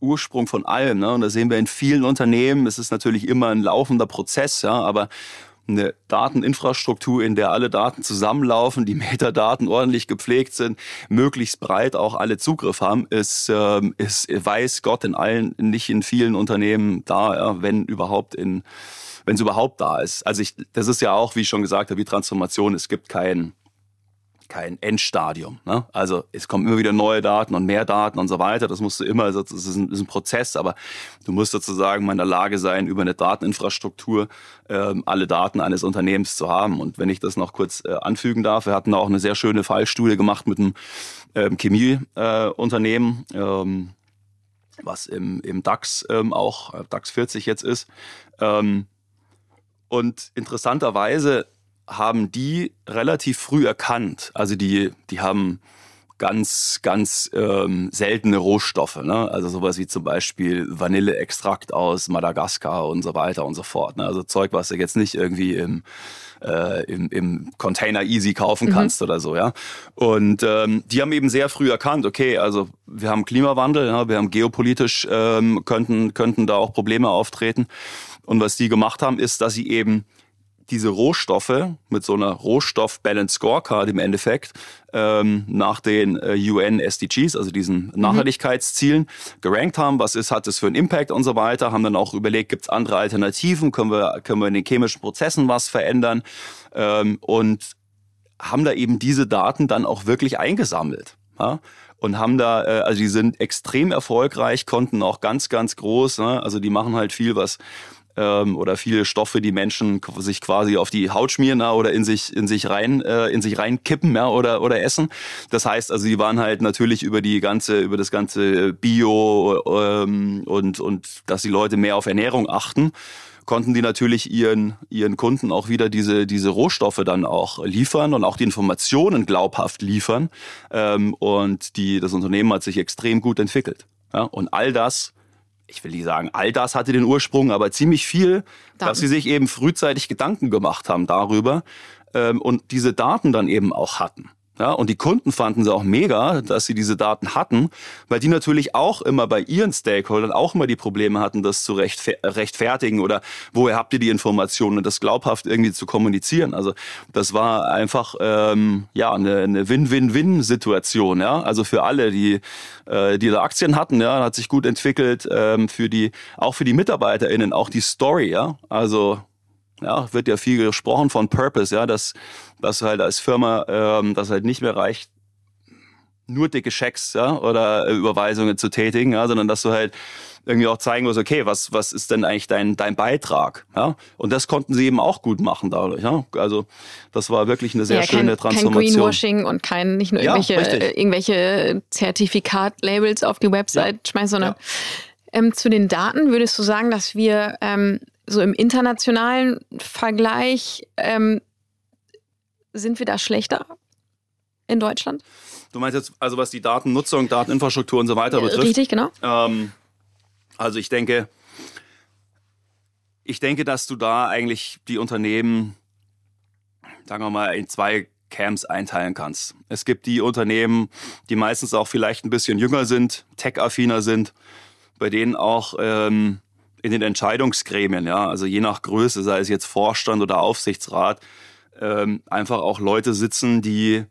Ursprung von allem. Ne? Und das sehen wir in vielen Unternehmen. Es ist natürlich immer ein laufender Prozess, ja, aber eine Dateninfrastruktur, in der alle Daten zusammenlaufen, die Metadaten ordentlich gepflegt sind, möglichst breit auch alle Zugriff haben, ist, ähm, ist weiß Gott in allen, nicht in vielen Unternehmen da, ja, wenn überhaupt in, wenn es überhaupt da ist. Also ich, das ist ja auch, wie ich schon gesagt habe, wie Transformation, es gibt kein kein Endstadium. Ne? Also es kommen immer wieder neue Daten und mehr Daten und so weiter. Das musst du immer, das ist ein, ist ein Prozess, aber du musst sozusagen mal in der Lage sein, über eine Dateninfrastruktur ähm, alle Daten eines Unternehmens zu haben. Und wenn ich das noch kurz äh, anfügen darf, wir hatten auch eine sehr schöne Fallstudie gemacht mit einem ähm, Chemieunternehmen, äh, ähm, was im, im DAX ähm, auch, äh, DAX 40 jetzt ist. Ähm, und interessanterweise haben die relativ früh erkannt. Also die, die haben ganz, ganz ähm, seltene Rohstoffe, ne? also sowas wie zum Beispiel Vanilleextrakt aus Madagaskar und so weiter und so fort. Ne? Also Zeug, was du jetzt nicht irgendwie im, äh, im, im Container easy kaufen mhm. kannst mhm. oder so, ja. Und ähm, die haben eben sehr früh erkannt, okay, also wir haben Klimawandel, ja, wir haben geopolitisch ähm, könnten könnten da auch Probleme auftreten. Und was die gemacht haben, ist, dass sie eben diese Rohstoffe mit so einer Rohstoff-Balance Scorecard im Endeffekt ähm, nach den äh, UN SDGs, also diesen mhm. Nachhaltigkeitszielen, gerankt haben. Was ist, hat das für einen Impact und so weiter? Haben dann auch überlegt, gibt es andere Alternativen? Können wir, können wir in den chemischen Prozessen was verändern? Ähm, und haben da eben diese Daten dann auch wirklich eingesammelt. Ja? und haben da, äh, also die sind extrem erfolgreich, konnten auch ganz, ganz groß, ne? also die machen halt viel, was ähm, oder viele Stoffe, die Menschen sich quasi auf die Haut schmieren ja, oder in sich in sich rein äh, in sich reinkippen ja, oder oder essen. Das heißt, also die waren halt natürlich über die ganze über das ganze Bio ähm, und und dass die Leute mehr auf Ernährung achten konnten die natürlich ihren, ihren Kunden auch wieder diese, diese Rohstoffe dann auch liefern und auch die Informationen glaubhaft liefern. Ähm, und die, das Unternehmen hat sich extrem gut entwickelt. Ja? Und all das ich will nicht sagen, all das hatte den Ursprung, aber ziemlich viel, Daten. dass sie sich eben frühzeitig Gedanken gemacht haben darüber ähm, und diese Daten dann eben auch hatten. Ja, und die Kunden fanden sie auch mega, dass sie diese Daten hatten, weil die natürlich auch immer bei ihren Stakeholdern auch immer die Probleme hatten, das zu rechtfertigen oder woher habt ihr die Informationen und das glaubhaft irgendwie zu kommunizieren. Also das war einfach ähm, ja eine, eine Win-Win-Win-Situation. Ja, also für alle, die äh, die da Aktien hatten, ja, hat sich gut entwickelt. Ähm, für die auch für die MitarbeiterInnen auch die Story. Ja, also ja, wird ja viel gesprochen von Purpose, ja, dass, dass halt als Firma ähm, das halt nicht mehr reicht, nur dicke Schecks ja, oder Überweisungen zu tätigen, ja, sondern dass du halt irgendwie auch zeigen musst, okay, was, was ist denn eigentlich dein, dein Beitrag? Ja? Und das konnten sie eben auch gut machen dadurch. Ja? Also das war wirklich eine sehr ja, schöne kein, Transformation. Kein Greenwashing und kein nicht nur irgendwelche, ja, irgendwelche Zertifikatlabels auf die Website schmeißen, sondern ähm, zu den Daten würdest du sagen, dass wir ähm, so im internationalen Vergleich ähm, sind wir da schlechter in Deutschland? Du meinst jetzt, also was die Datennutzung, Dateninfrastruktur und so weiter betrifft? Richtig, genau. Ähm, also ich denke, ich denke, dass du da eigentlich die Unternehmen, sagen wir mal, in zwei Camps einteilen kannst. Es gibt die Unternehmen, die meistens auch vielleicht ein bisschen jünger sind, tech-affiner sind, bei denen auch ähm, in den Entscheidungsgremien, ja, also je nach Größe, sei es jetzt Vorstand oder Aufsichtsrat, ähm, einfach auch Leute sitzen, die,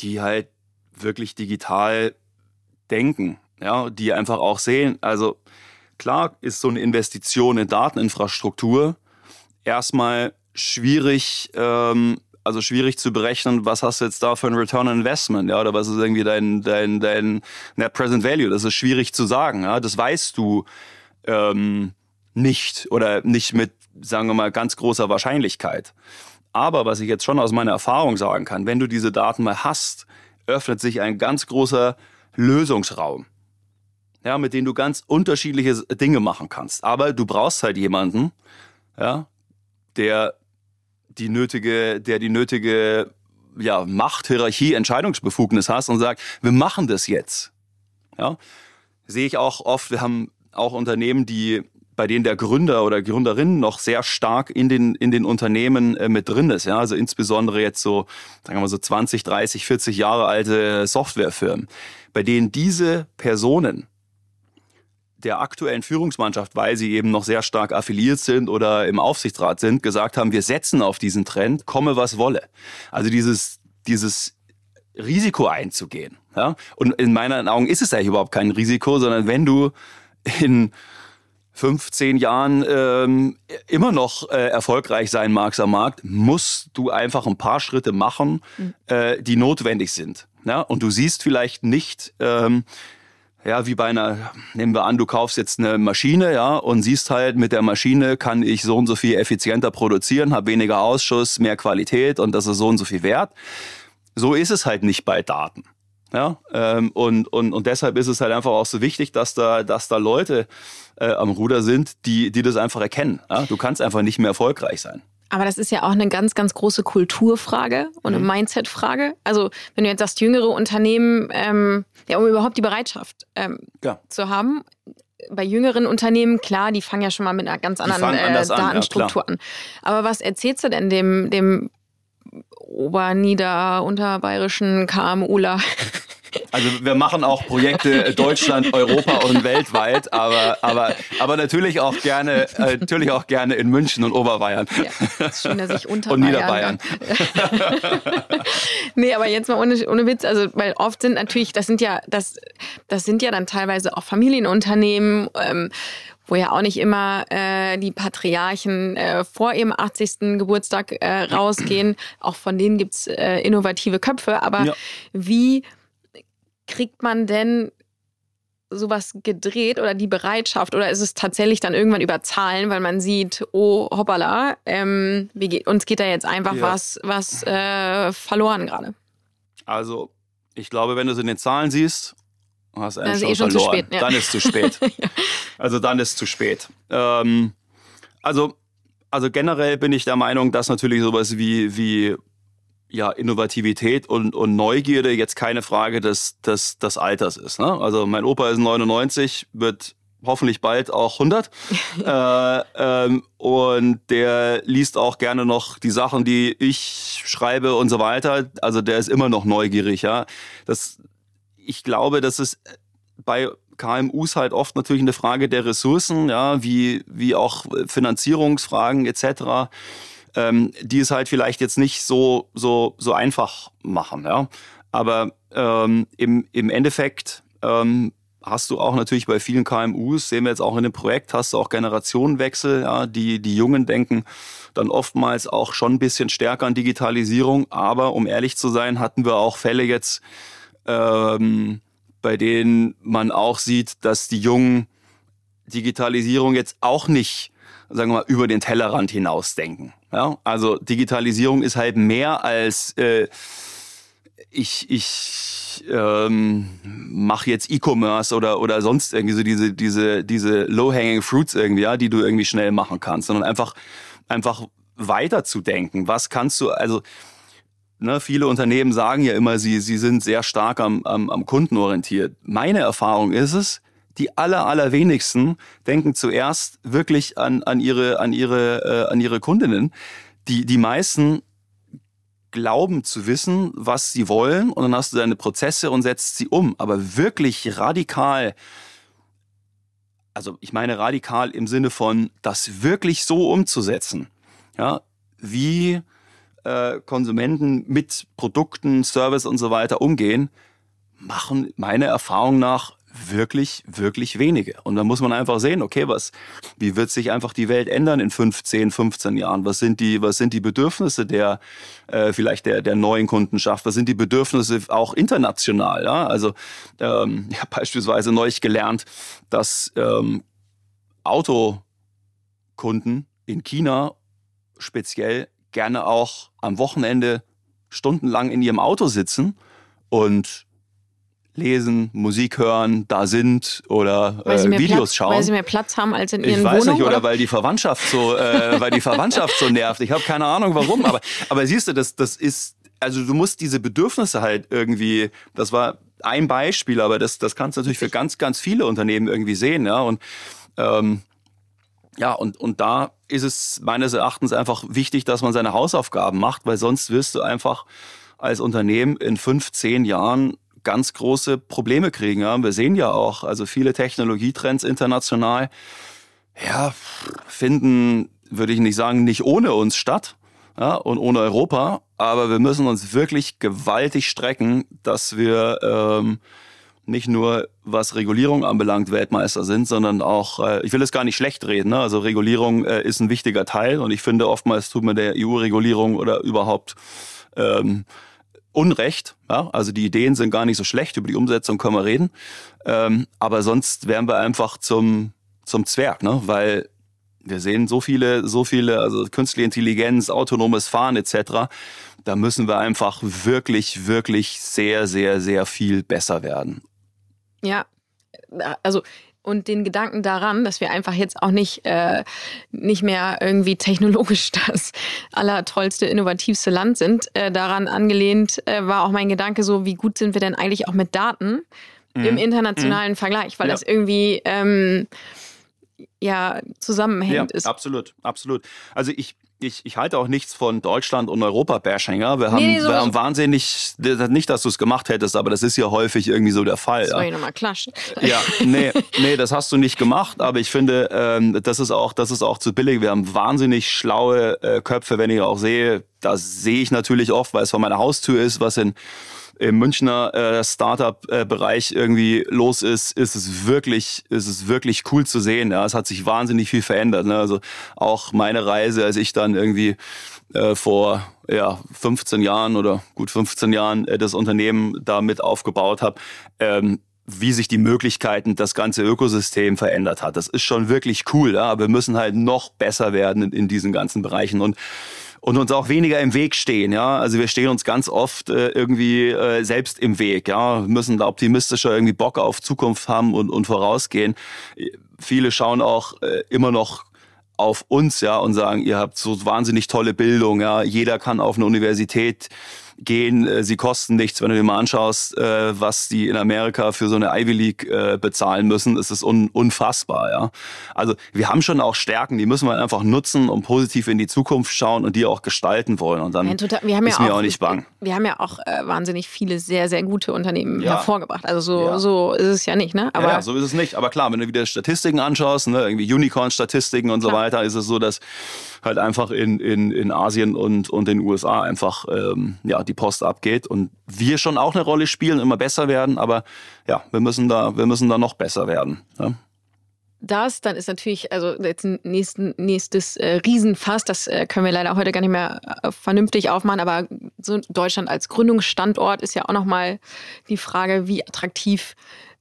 die halt wirklich digital denken, ja, die einfach auch sehen, also klar ist so eine Investition in Dateninfrastruktur erstmal schwierig, ähm, also schwierig zu berechnen, was hast du jetzt da für ein Return on Investment, ja, oder was ist irgendwie dein, dein, dein Net Present Value, das ist schwierig zu sagen, ja, das weißt du ähm, nicht oder nicht mit, sagen wir mal, ganz großer Wahrscheinlichkeit. Aber was ich jetzt schon aus meiner Erfahrung sagen kann, wenn du diese Daten mal hast, öffnet sich ein ganz großer Lösungsraum, ja, mit dem du ganz unterschiedliche Dinge machen kannst. Aber du brauchst halt jemanden, ja, der die nötige, der die nötige ja, Macht, Hierarchie, Entscheidungsbefugnis hast und sagt, wir machen das jetzt. Ja, sehe ich auch oft, wir haben auch Unternehmen, die bei denen der Gründer oder Gründerin noch sehr stark in den, in den Unternehmen äh, mit drin ist. Ja? Also insbesondere jetzt so, sagen wir mal so 20, 30, 40 Jahre alte Softwarefirmen, bei denen diese Personen der aktuellen Führungsmannschaft, weil sie eben noch sehr stark affiliiert sind oder im Aufsichtsrat sind, gesagt haben, wir setzen auf diesen Trend, komme was wolle. Also dieses, dieses Risiko einzugehen. Ja? Und in meinen Augen ist es eigentlich überhaupt kein Risiko, sondern wenn du in 15 Jahren ähm, immer noch äh, erfolgreich sein magst am Markt, musst du einfach ein paar Schritte machen, mhm. äh, die notwendig sind. Ja? Und du siehst vielleicht nicht, ähm, ja, wie bei einer, nehmen wir an, du kaufst jetzt eine Maschine, ja, und siehst halt, mit der Maschine kann ich so und so viel effizienter produzieren, habe weniger Ausschuss, mehr Qualität und das ist so und so viel wert. So ist es halt nicht bei Daten. Ja, ähm, und, und, und deshalb ist es halt einfach auch so wichtig, dass da, dass da Leute äh, am Ruder sind, die, die das einfach erkennen. Ja? Du kannst einfach nicht mehr erfolgreich sein. Aber das ist ja auch eine ganz, ganz große Kulturfrage und eine mhm. Mindset-Frage. Also wenn du jetzt sagst, jüngere Unternehmen, ähm, ja, um überhaupt die Bereitschaft ähm, ja. zu haben. Bei jüngeren Unternehmen, klar, die fangen ja schon mal mit einer ganz anderen äh, Datenstruktur an, ja, an. Aber was erzählst du denn dem, dem Obernieder, unterbayerischen KMUler? Also wir machen auch Projekte Deutschland, Europa und weltweit, aber, aber, aber natürlich auch gerne, äh, natürlich auch gerne in München und Oberbayern. Ja, ist schön, dass ich unter und Niederbayern. nee, aber jetzt mal ohne, ohne Witz, also weil oft sind natürlich, das sind ja, das, das sind ja dann teilweise auch Familienunternehmen. Ähm, wo ja auch nicht immer äh, die Patriarchen äh, vor ihrem 80. Geburtstag äh, rausgehen. Auch von denen gibt's äh, innovative Köpfe. Aber ja. wie kriegt man denn sowas gedreht oder die Bereitschaft oder ist es tatsächlich dann irgendwann über Zahlen, weil man sieht, oh hoppala, ähm, geht, uns geht da jetzt einfach ja. was, was äh, verloren gerade? Also ich glaube, wenn du es in den Zahlen siehst, hast du eigentlich schon, eh schon verloren. Spät, ja. Dann ist zu spät. Also dann ist zu spät. Ähm, Also, also generell bin ich der Meinung, dass natürlich sowas wie, wie ja, Innovativität und, und Neugierde jetzt keine Frage des, des, des Alters ist. Ne? Also mein Opa ist 99, wird hoffentlich bald auch 100. äh, ähm, und der liest auch gerne noch die Sachen, die ich schreibe und so weiter. Also der ist immer noch neugierig. Ja, das, ich glaube, das ist bei KMUs halt oft natürlich eine Frage der Ressourcen, ja, wie, wie auch Finanzierungsfragen etc ähm, die es halt vielleicht jetzt nicht so, so, so einfach machen. Ja? Aber ähm, im, im Endeffekt ähm, hast du auch natürlich bei vielen KMUs, sehen wir jetzt auch in dem Projekt, hast du auch Generationenwechsel, ja, die, die Jungen denken dann oftmals auch schon ein bisschen stärker an Digitalisierung. Aber um ehrlich zu sein, hatten wir auch Fälle jetzt, ähm, bei denen man auch sieht, dass die Jungen Digitalisierung jetzt auch nicht, sagen wir mal, über den Tellerrand hinaus denken. Ja, also Digitalisierung ist halt mehr als äh, ich, ich ähm, mache jetzt E-Commerce oder, oder sonst irgendwie so diese, diese, diese low-hanging fruits irgendwie, ja, die du irgendwie schnell machen kannst, sondern einfach, einfach weiterzudenken. Was kannst du, also ne, viele Unternehmen sagen ja immer, sie, sie sind sehr stark am, am, am Kunden orientiert. Meine Erfahrung ist es, die aller, allerwenigsten denken zuerst wirklich an, an ihre, an ihre, äh, an ihre Kundinnen. Die, die meisten glauben zu wissen, was sie wollen und dann hast du deine Prozesse und setzt sie um. Aber wirklich radikal, also ich meine radikal im Sinne von, das wirklich so umzusetzen, ja, wie äh, Konsumenten mit Produkten, Service und so weiter umgehen, machen meiner Erfahrung nach wirklich, wirklich wenige. Und da muss man einfach sehen, okay, was, wie wird sich einfach die Welt ändern in 15, 15 Jahren? Was sind die, was sind die Bedürfnisse der, äh, vielleicht der, der neuen Kundenschaft? Was sind die Bedürfnisse auch international? Ja? Also, ähm, ich habe beispielsweise neulich gelernt, dass ähm, Autokunden in China speziell gerne auch am Wochenende stundenlang in ihrem Auto sitzen und lesen, Musik hören, da sind oder äh, Videos Platz, schauen. Weil sie mehr Platz haben als in ihren Ich weiß Wohnungen, nicht, oder, oder weil die Verwandtschaft so, äh, weil die Verwandtschaft so nervt. Ich habe keine Ahnung warum, aber, aber siehst du, das, das ist, also du musst diese Bedürfnisse halt irgendwie, das war ein Beispiel, aber das, das kannst du natürlich für ganz, ganz viele Unternehmen irgendwie sehen, ja. Und ähm, ja, und, und da ist es meines Erachtens einfach wichtig, dass man seine Hausaufgaben macht, weil sonst wirst du einfach als Unternehmen in fünf, zehn Jahren ganz große Probleme kriegen. Ja. Wir sehen ja auch, also viele Technologietrends international, ja, finden, würde ich nicht sagen, nicht ohne uns statt ja, und ohne Europa, aber wir müssen uns wirklich gewaltig strecken, dass wir ähm, nicht nur was Regulierung anbelangt Weltmeister sind, sondern auch, äh, ich will es gar nicht schlecht reden, ne? also Regulierung äh, ist ein wichtiger Teil und ich finde oftmals tut man der EU-Regulierung oder überhaupt ähm, Unrecht. Ja? Also die Ideen sind gar nicht so schlecht, über die Umsetzung können wir reden. Ähm, aber sonst wären wir einfach zum, zum Zwerg, ne? weil wir sehen so viele, so viele, also künstliche Intelligenz, autonomes Fahren etc. Da müssen wir einfach wirklich, wirklich sehr, sehr, sehr viel besser werden. Ja, also und den Gedanken daran, dass wir einfach jetzt auch nicht, äh, nicht mehr irgendwie technologisch das allertollste, innovativste Land sind, äh, daran angelehnt äh, war auch mein Gedanke so, wie gut sind wir denn eigentlich auch mit Daten mhm. im internationalen mhm. Vergleich, weil ja. das irgendwie ähm, ja zusammenhängend ja, ist. Absolut, absolut. Also ich ich, ich halte auch nichts von Deutschland und Europa-Bashing. Ja? Wir, haben, nee, so wir haben wahnsinnig, nicht, dass du es gemacht hättest, aber das ist ja häufig irgendwie so der Fall. Das ja. ich nochmal klatschen. Ja, nee, nee, das hast du nicht gemacht, aber ich finde, ähm, das, ist auch, das ist auch zu billig. Wir haben wahnsinnig schlaue äh, Köpfe, wenn ich auch sehe, das sehe ich natürlich oft, weil es vor meiner Haustür ist, was in im Münchner äh, Startup-Bereich irgendwie los ist, ist es wirklich, ist es wirklich cool zu sehen. Ja, es hat sich wahnsinnig viel verändert. Ne? Also auch meine Reise, als ich dann irgendwie äh, vor ja 15 Jahren oder gut 15 Jahren äh, das Unternehmen da mit aufgebaut habe. Ähm, wie sich die Möglichkeiten, das ganze Ökosystem verändert hat. Das ist schon wirklich cool, ja? aber wir müssen halt noch besser werden in, in diesen ganzen Bereichen. Und und uns auch weniger im Weg stehen. Ja, also wir stehen uns ganz oft äh, irgendwie äh, selbst im Weg. Ja, wir müssen da optimistischer irgendwie Bock auf Zukunft haben und, und vorausgehen. Viele schauen auch äh, immer noch auf uns, ja, und sagen, ihr habt so wahnsinnig tolle Bildung, ja, jeder kann auf eine Universität gehen, äh, sie kosten nichts. Wenn du dir mal anschaust, äh, was die in Amerika für so eine Ivy League äh, bezahlen müssen, ist es un unfassbar. Ja? Also wir haben schon auch Stärken, die müssen wir einfach nutzen und positiv in die Zukunft schauen und die auch gestalten wollen. Und dann ja, total, ist ja mir auch, auch, nicht bang. Wir haben ja auch äh, wahnsinnig viele sehr, sehr gute Unternehmen ja. hervorgebracht. Also so, ja. so ist es ja nicht. Ne? Aber ja, so ist es nicht. Aber klar, wenn du wieder Statistiken anschaust, ne, irgendwie Unicorn-Statistiken und klar. so weiter, ist es so, dass halt einfach in, in, in Asien und, und den USA einfach ähm, ja, die Post abgeht und wir schon auch eine Rolle spielen, immer besser werden, aber ja, wir müssen da, wir müssen da noch besser werden. Ja das, dann ist natürlich, also jetzt ein nächsten, nächstes äh, Riesenfass, das äh, können wir leider heute gar nicht mehr äh, vernünftig aufmachen, aber so Deutschland als Gründungsstandort ist ja auch nochmal die Frage, wie attraktiv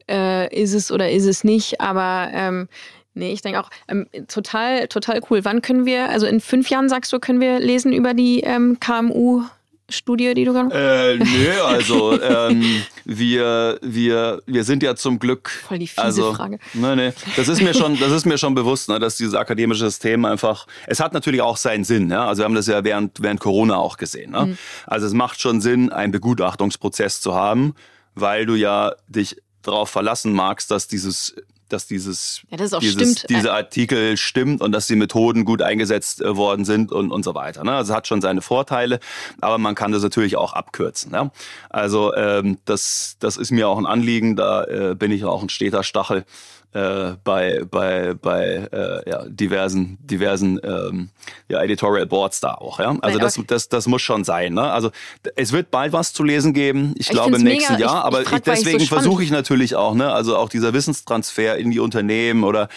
äh, ist es oder ist es nicht, aber ähm, Nee, ich denke auch, ähm, total, total cool. Wann können wir, also in fünf Jahren sagst du, können wir lesen über die ähm, KMU? Studie, die du gerade äh, Nö, also ähm, wir, wir, wir sind ja zum Glück. Voll die fiese also, Frage. Nee, nee, das ist mir schon, das ist mir schon bewusst, ne, dass dieses akademische System einfach. Es hat natürlich auch seinen Sinn. Ja? Also wir haben das ja während, während Corona auch gesehen. Ne? Mhm. Also es macht schon Sinn, einen Begutachtungsprozess zu haben, weil du ja dich darauf verlassen magst, dass dieses dass dieses, ja, das dieses dieser Artikel stimmt und dass die Methoden gut eingesetzt äh, worden sind und, und so weiter. Ne? Also es hat schon seine Vorteile, aber man kann das natürlich auch abkürzen. Ja? Also ähm, das, das ist mir auch ein Anliegen, da äh, bin ich auch ein steter Stachel äh, bei, bei, bei äh, ja, diversen, diversen ähm, ja, Editorial Boards da auch. Ja? Also das, das, das muss schon sein. Ne? Also es wird bald was zu lesen geben, ich, ich glaube im nächsten mega, Jahr, ich, aber ich frag, deswegen so versuche ich natürlich auch, ne? also auch dieserWissenstransfer in die Unternehmen oder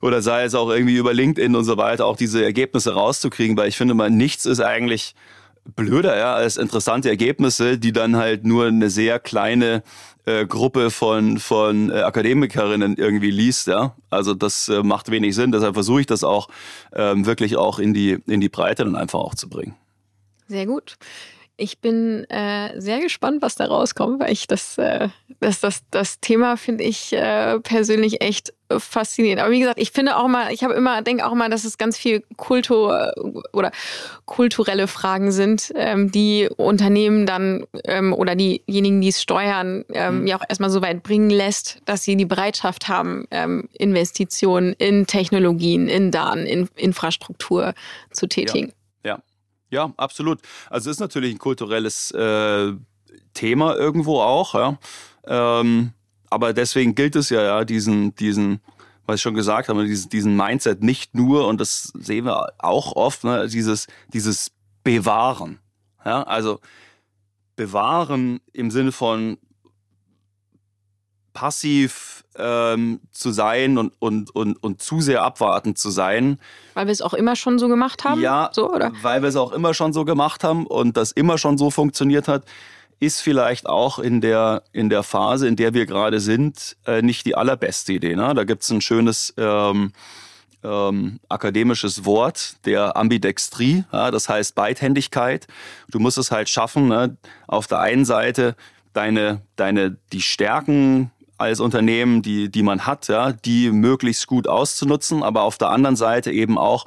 oder sei es auch irgendwie über LinkedIn und so weiter, auch diese Ergebnisse rauszukriegen, weil ich finde mal, nichts ist eigentlich blöder ja, als interessante Ergebnisse, die dann halt nur eine sehr kleine äh, Gruppe von, von äh, Akademikerinnen irgendwie liest. Ja? Also das äh, macht wenig Sinn. Deshalb versuche ich das auch ähm, wirklich auch in die, in die Breite dann einfach auch zu bringen. Sehr gut. Ich bin äh, sehr gespannt, was da rauskommt, weil ich das, äh, das, das, das Thema finde ich äh, persönlich echt faszinierend. Aber wie gesagt, ich finde auch mal, ich habe immer, denke auch mal, dass es ganz viel Kultur oder kulturelle Fragen sind, ähm, die Unternehmen dann ähm, oder diejenigen, die es steuern, ähm, mhm. ja auch erstmal so weit bringen lässt, dass sie die Bereitschaft haben, ähm, Investitionen in Technologien, in Daten, in Infrastruktur zu tätigen. Ja. Ja, absolut. Also es ist natürlich ein kulturelles äh, Thema irgendwo auch, ja. Ähm, aber deswegen gilt es ja, ja, diesen, diesen, was ich schon gesagt habe, diesen, diesen Mindset nicht nur, und das sehen wir auch oft, ne, dieses, dieses Bewahren. Ja, also bewahren im Sinne von passiv ähm, zu sein und, und, und, und zu sehr abwartend zu sein. Weil wir es auch immer schon so gemacht haben? Ja, so, oder? weil wir es auch immer schon so gemacht haben und das immer schon so funktioniert hat, ist vielleicht auch in der, in der Phase, in der wir gerade sind, äh, nicht die allerbeste Idee. Ne? Da gibt es ein schönes ähm, ähm, akademisches Wort der Ambidextrie, ja, das heißt Beidhändigkeit. Du musst es halt schaffen, ne? auf der einen Seite deine, deine, die Stärken als Unternehmen, die, die man hat, ja, die möglichst gut auszunutzen, aber auf der anderen Seite eben auch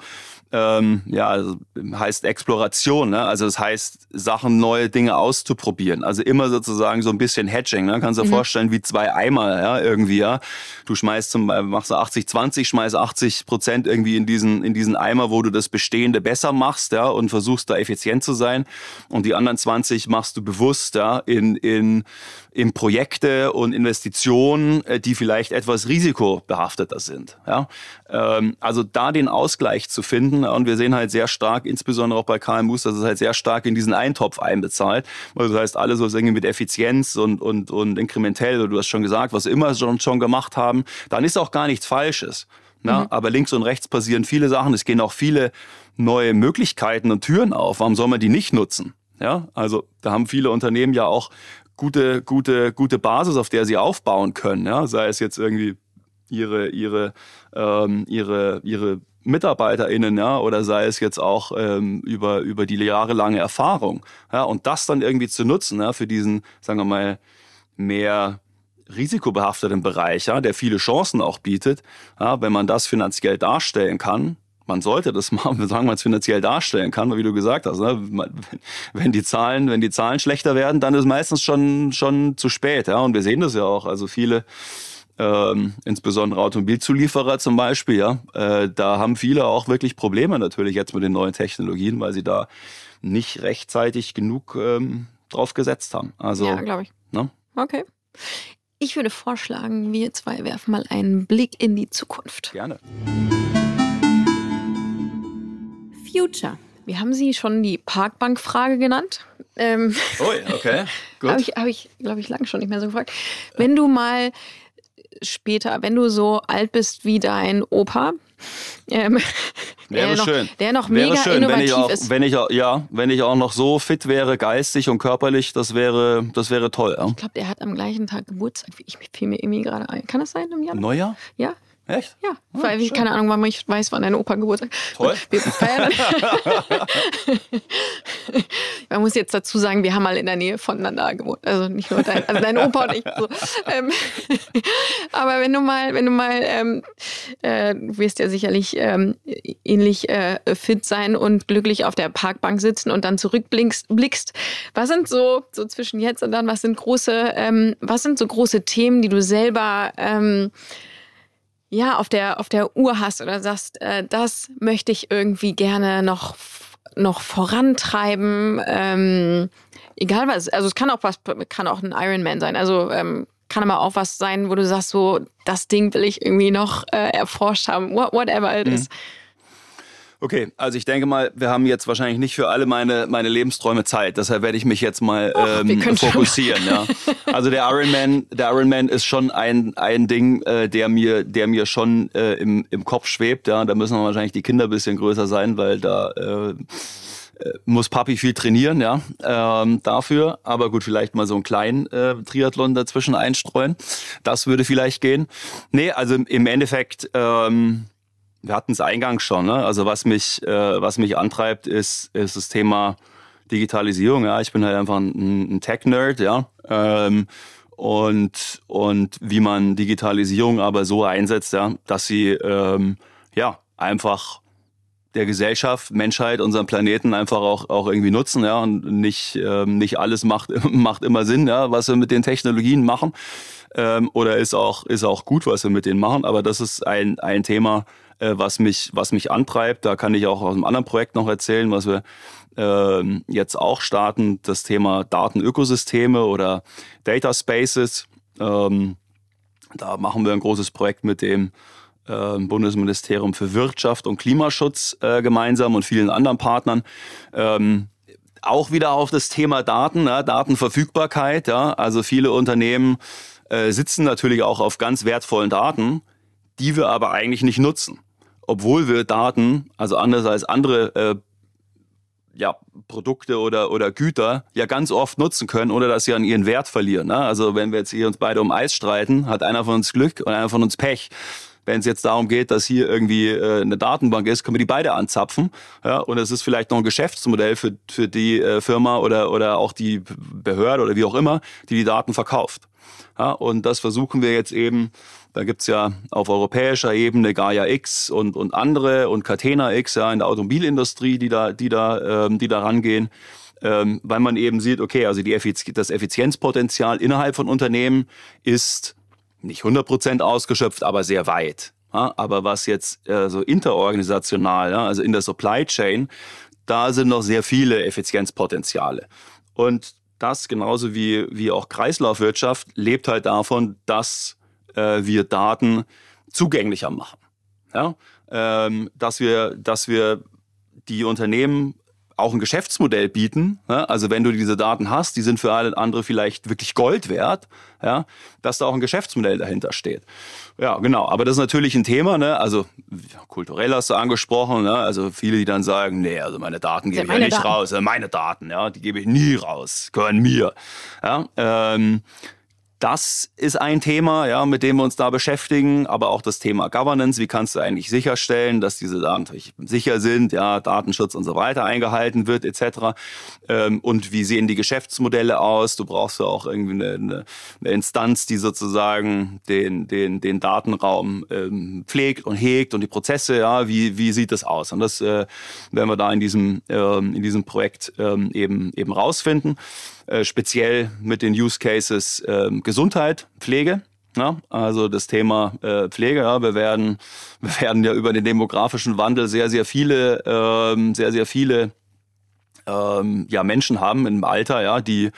ähm, ja, also heißt Exploration, ne? also das heißt, Sachen, neue Dinge auszuprobieren. Also immer sozusagen so ein bisschen Hedging. Ne? Kannst du dir mhm. vorstellen, wie zwei Eimer ja, irgendwie. Ja? Du schmeißt zum machst du 80, 20, schmeißt 80 Prozent irgendwie in diesen, in diesen Eimer, wo du das Bestehende besser machst ja, und versuchst da effizient zu sein. Und die anderen 20 machst du bewusst ja, in, in, in Projekte und Investitionen, äh, die vielleicht etwas risikobehafteter sind. Ja? Ähm, also da den Ausgleich zu finden und wir sehen halt sehr stark, insbesondere auch bei KMUs, dass es halt sehr stark in diesen Eintopf einbezahlt. Also das heißt, alles so irgendwie mit Effizienz und, und, und inkrementell, du hast schon gesagt, was immer schon, schon gemacht haben, dann ist auch gar nichts Falsches. Na, mhm. Aber links und rechts passieren viele Sachen. Es gehen auch viele neue Möglichkeiten und Türen auf. Warum soll man die nicht nutzen? Ja, also da haben viele Unternehmen ja auch gute, gute, gute Basis, auf der sie aufbauen können. Ja? Sei es jetzt irgendwie ihre, ihre, ähm, ihre, ihre MitarbeiterInnen, ja, oder sei es jetzt auch ähm, über, über die jahrelange Erfahrung. Ja, und das dann irgendwie zu nutzen, ja, für diesen, sagen wir mal, mehr risikobehafteten Bereich, ja, der viele Chancen auch bietet, ja, wenn man das finanziell darstellen kann, man sollte das machen, sagen man es finanziell darstellen kann, wie du gesagt hast. Ne? Wenn die Zahlen, wenn die Zahlen schlechter werden, dann ist meistens schon schon zu spät. Ja, und wir sehen das ja auch. Also viele ähm, insbesondere Automobilzulieferer zum Beispiel, ja, äh, da haben viele auch wirklich Probleme natürlich jetzt mit den neuen Technologien, weil sie da nicht rechtzeitig genug ähm, drauf gesetzt haben. Also, ja, glaube ich. Ne? Okay. Ich würde vorschlagen, wir zwei werfen mal einen Blick in die Zukunft. Gerne. Future. Wir haben sie schon die Parkbankfrage genannt. Ähm, oh, okay. Gut. Habe ich, hab ich glaube ich, lange schon nicht mehr so gefragt. Wenn du mal später, wenn du so alt bist wie dein Opa, ähm, wäre der, noch, schön. der noch wäre mega schön, innovativ wenn ich auch, ist. Wenn ich, auch, ja, wenn ich auch noch so fit wäre, geistig und körperlich, das wäre, das wäre toll. Ja. Ich glaube, der hat am gleichen Tag Geburtstag wie ich. Fiel mir irgendwie gerade ein. Kann das sein im Januar? Neujahr? Ja. Echt? Ja, ah, weil ich keine Ahnung, warum ich weiß, wann dein Opa Geburtstag Toll. Wir feiern. Man muss jetzt dazu sagen, wir haben mal in der Nähe voneinander gewohnt. Also nicht nur dein, also dein Opa und ich. So. Ähm, aber wenn du mal, wenn du mal, ähm, äh, du wirst ja sicherlich ähm, ähnlich äh, fit sein und glücklich auf der Parkbank sitzen und dann zurückblickst, blickst, was sind so, so zwischen jetzt und dann, was sind große, ähm, was sind so große Themen, die du selber ähm, ja, auf der, auf der Uhr hast oder sagst, äh, das möchte ich irgendwie gerne noch, noch vorantreiben. Ähm, egal was, also es kann auch was, kann auch ein Ironman sein. Also ähm, kann aber auch was sein, wo du sagst, so, das Ding will ich irgendwie noch äh, erforscht haben, whatever it is. Okay, also ich denke mal, wir haben jetzt wahrscheinlich nicht für alle meine, meine Lebensträume Zeit. Deshalb werde ich mich jetzt mal ähm, fokussieren. Ja. Also der Ironman, der Ironman ist schon ein, ein Ding, äh, der mir, der mir schon äh, im, im Kopf schwebt. Ja. Da müssen wahrscheinlich die Kinder ein bisschen größer sein, weil da äh, äh, muss Papi viel trainieren, ja, ähm, dafür. Aber gut, vielleicht mal so einen kleinen äh, Triathlon dazwischen einstreuen. Das würde vielleicht gehen. Nee, also im Endeffekt, ähm, wir hatten es eingangs schon. Ne? Also was mich, äh, was mich antreibt, ist, ist das Thema Digitalisierung. Ja, ich bin halt einfach ein, ein Tech-Nerd, ja. Ähm, und, und wie man Digitalisierung aber so einsetzt, ja, dass sie ähm, ja einfach der Gesellschaft, Menschheit, unseren Planeten einfach auch, auch irgendwie nutzen, ja, und nicht, ähm, nicht alles macht, macht immer Sinn, ja, was wir mit den Technologien machen. Ähm, oder ist auch, ist auch gut, was wir mit denen machen. Aber das ist ein, ein Thema, äh, was, mich, was mich antreibt. Da kann ich auch aus einem anderen Projekt noch erzählen, was wir äh, jetzt auch starten, das Thema Datenökosysteme oder Data Spaces. Ähm, da machen wir ein großes Projekt mit dem äh, Bundesministerium für Wirtschaft und Klimaschutz äh, gemeinsam und vielen anderen Partnern. Ähm, auch wieder auf das Thema Daten, ja, Datenverfügbarkeit. Ja, also viele Unternehmen äh, sitzen natürlich auch auf ganz wertvollen Daten, die wir aber eigentlich nicht nutzen obwohl wir Daten, also anders als andere äh, ja, Produkte oder, oder Güter ja ganz oft nutzen können, ohne dass sie an ihren Wert verlieren. Ne? Also wenn wir jetzt hier uns beide um Eis streiten, hat einer von uns Glück und einer von uns Pech. Wenn es jetzt darum geht, dass hier irgendwie äh, eine Datenbank ist, können wir die beide anzapfen. Ja? Und es ist vielleicht noch ein Geschäftsmodell für, für die äh, Firma oder, oder auch die Behörde oder wie auch immer, die die Daten verkauft. Ja? Und das versuchen wir jetzt eben da gibt's ja auf europäischer Ebene Gaia X und, und andere und Catena X ja in der Automobilindustrie, die da, die da, ähm, die da rangehen. Ähm, weil man eben sieht, okay, also die Effiz das Effizienzpotenzial innerhalb von Unternehmen ist nicht 100 Prozent ausgeschöpft, aber sehr weit. Ja, aber was jetzt äh, so interorganisational, ja, also in der Supply Chain, da sind noch sehr viele Effizienzpotenziale. Und das genauso wie, wie auch Kreislaufwirtschaft lebt halt davon, dass äh, wir Daten zugänglicher machen. Ja? Ähm, dass, wir, dass wir die Unternehmen auch ein Geschäftsmodell bieten. Ja? Also wenn du diese Daten hast, die sind für alle andere vielleicht wirklich Gold wert, ja? dass da auch ein Geschäftsmodell dahinter steht. Ja, genau. Aber das ist natürlich ein Thema. Ne? Also kulturell hast du angesprochen. Ne? Also viele, die dann sagen, nee, also meine Daten gebe ich ja nicht Daten. raus. Meine Daten, ja, die gebe ich nie raus, gehören mir. Ja? Ähm, das ist ein Thema, ja, mit dem wir uns da beschäftigen, aber auch das Thema Governance. Wie kannst du eigentlich sicherstellen, dass diese Daten sicher sind, ja, Datenschutz und so weiter eingehalten wird, etc. Ähm, und wie sehen die Geschäftsmodelle aus? Du brauchst ja auch irgendwie eine, eine, eine Instanz, die sozusagen den, den, den Datenraum ähm, pflegt und hegt und die Prozesse, ja, wie, wie sieht das aus? Und das äh, werden wir da in diesem, ähm, in diesem Projekt ähm, eben, eben rausfinden. Äh, speziell mit den Use Cases äh, Gesundheit, Pflege. Ja, also das Thema äh, Pflege, ja, wir werden, wir werden ja über den demografischen Wandel sehr, sehr viele, ähm, sehr, sehr viele ähm, ja, Menschen haben im Alter, ja, die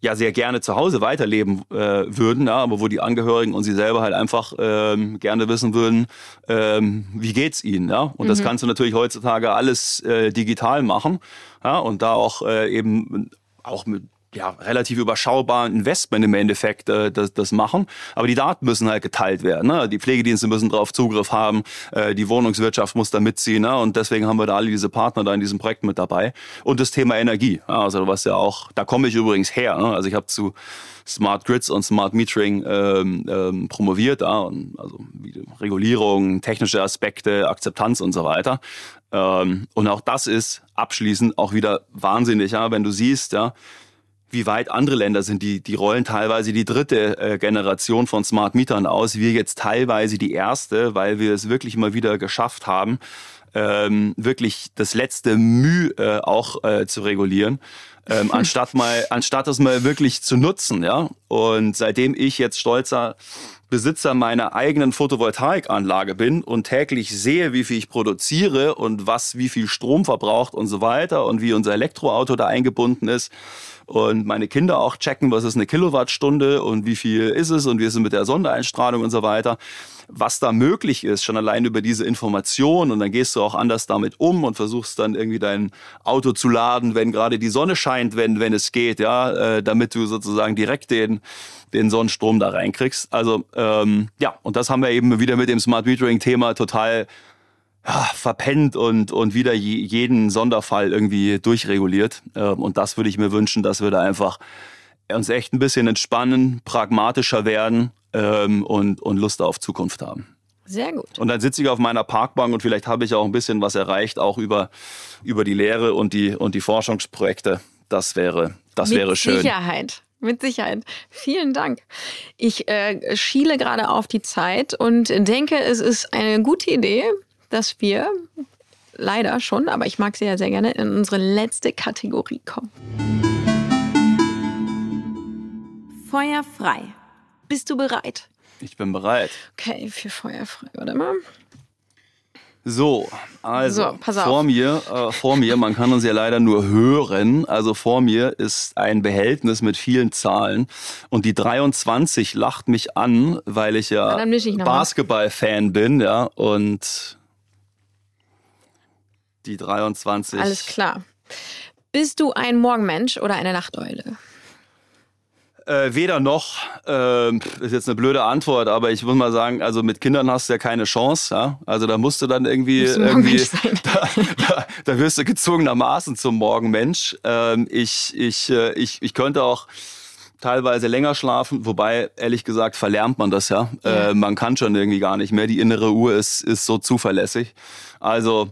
ja sehr gerne zu Hause weiterleben äh, würden, ja, aber wo die Angehörigen und sie selber halt einfach ähm, gerne wissen würden, ähm, wie geht's ihnen, ja? Und mhm. das kannst du natürlich heutzutage alles äh, digital machen, ja, und da auch äh, eben auch mit ja, relativ überschaubaren Investment im Endeffekt äh, das, das machen. Aber die Daten müssen halt geteilt werden. Ne? Die Pflegedienste müssen darauf Zugriff haben, äh, die Wohnungswirtschaft muss da mitziehen. Ne? Und deswegen haben wir da alle diese Partner da in diesem Projekt mit dabei. Und das Thema Energie. Also was ja auch, da komme ich übrigens her. Ne? Also ich habe zu Smart Grids und Smart Metering ähm, ähm, promoviert, ja? und also Regulierung, technische Aspekte, Akzeptanz und so weiter. Ähm, und auch das ist abschließend auch wieder wahnsinnig, ja? wenn du siehst, ja, wie weit andere Länder sind. Die, die rollen teilweise die dritte äh, Generation von Smart Mietern aus. Wir jetzt teilweise die erste, weil wir es wirklich mal wieder geschafft haben, ähm, wirklich das letzte Mühe äh, auch äh, zu regulieren. Ähm, anstatt mal, anstatt es mal wirklich zu nutzen, ja. Und seitdem ich jetzt stolzer Besitzer meiner eigenen Photovoltaikanlage bin und täglich sehe, wie viel ich produziere und was wie viel Strom verbraucht und so weiter und wie unser Elektroauto da eingebunden ist, und meine Kinder auch checken, was ist eine Kilowattstunde und wie viel ist es und wie ist es mit der Sondereinstrahlung und so weiter. Was da möglich ist, schon allein über diese Information und dann gehst du auch anders damit um und versuchst dann irgendwie dein Auto zu laden, wenn gerade die Sonne scheint, wenn, wenn es geht, ja, äh, damit du sozusagen direkt den, den Sonnenstrom da reinkriegst. Also ähm, ja, und das haben wir eben wieder mit dem Smart Metering-Thema total ja, verpennt und, und wieder jeden Sonderfall irgendwie durchreguliert. Ähm, und das würde ich mir wünschen, dass wir da einfach uns echt ein bisschen entspannen, pragmatischer werden ähm, und, und Lust auf Zukunft haben. Sehr gut. Und dann sitze ich auf meiner Parkbank und vielleicht habe ich auch ein bisschen was erreicht, auch über, über die Lehre und die, und die Forschungsprojekte. Das wäre, das Mit wäre schön. Mit Sicherheit. Mit Sicherheit. Vielen Dank. Ich äh, schiele gerade auf die Zeit und denke, es ist eine gute Idee, dass wir leider schon, aber ich mag sie ja sehr gerne, in unsere letzte Kategorie kommen. Feuer frei. Bist du bereit? Ich bin bereit. Okay, für Feuer frei. Warte mal. So, also so, vor mir, äh, vor mir, man kann uns ja leider nur hören. Also vor mir ist ein Behältnis mit vielen Zahlen und die 23 lacht mich an, weil ich ja Basketball-Fan bin, ja und die 23. Alles klar. Bist du ein Morgenmensch oder eine Nachteule? Äh, weder noch, äh, ist jetzt eine blöde Antwort, aber ich muss mal sagen, also mit Kindern hast du ja keine Chance. Ja? Also da musst du dann irgendwie, irgendwie da, da, da, wirst du gezwungenermaßen zum Morgenmensch. Ähm, ich, ich, äh, ich, ich könnte auch teilweise länger schlafen, wobei ehrlich gesagt verlernt man das ja. ja. Äh, man kann schon irgendwie gar nicht mehr. Die innere Uhr ist, ist so zuverlässig. Also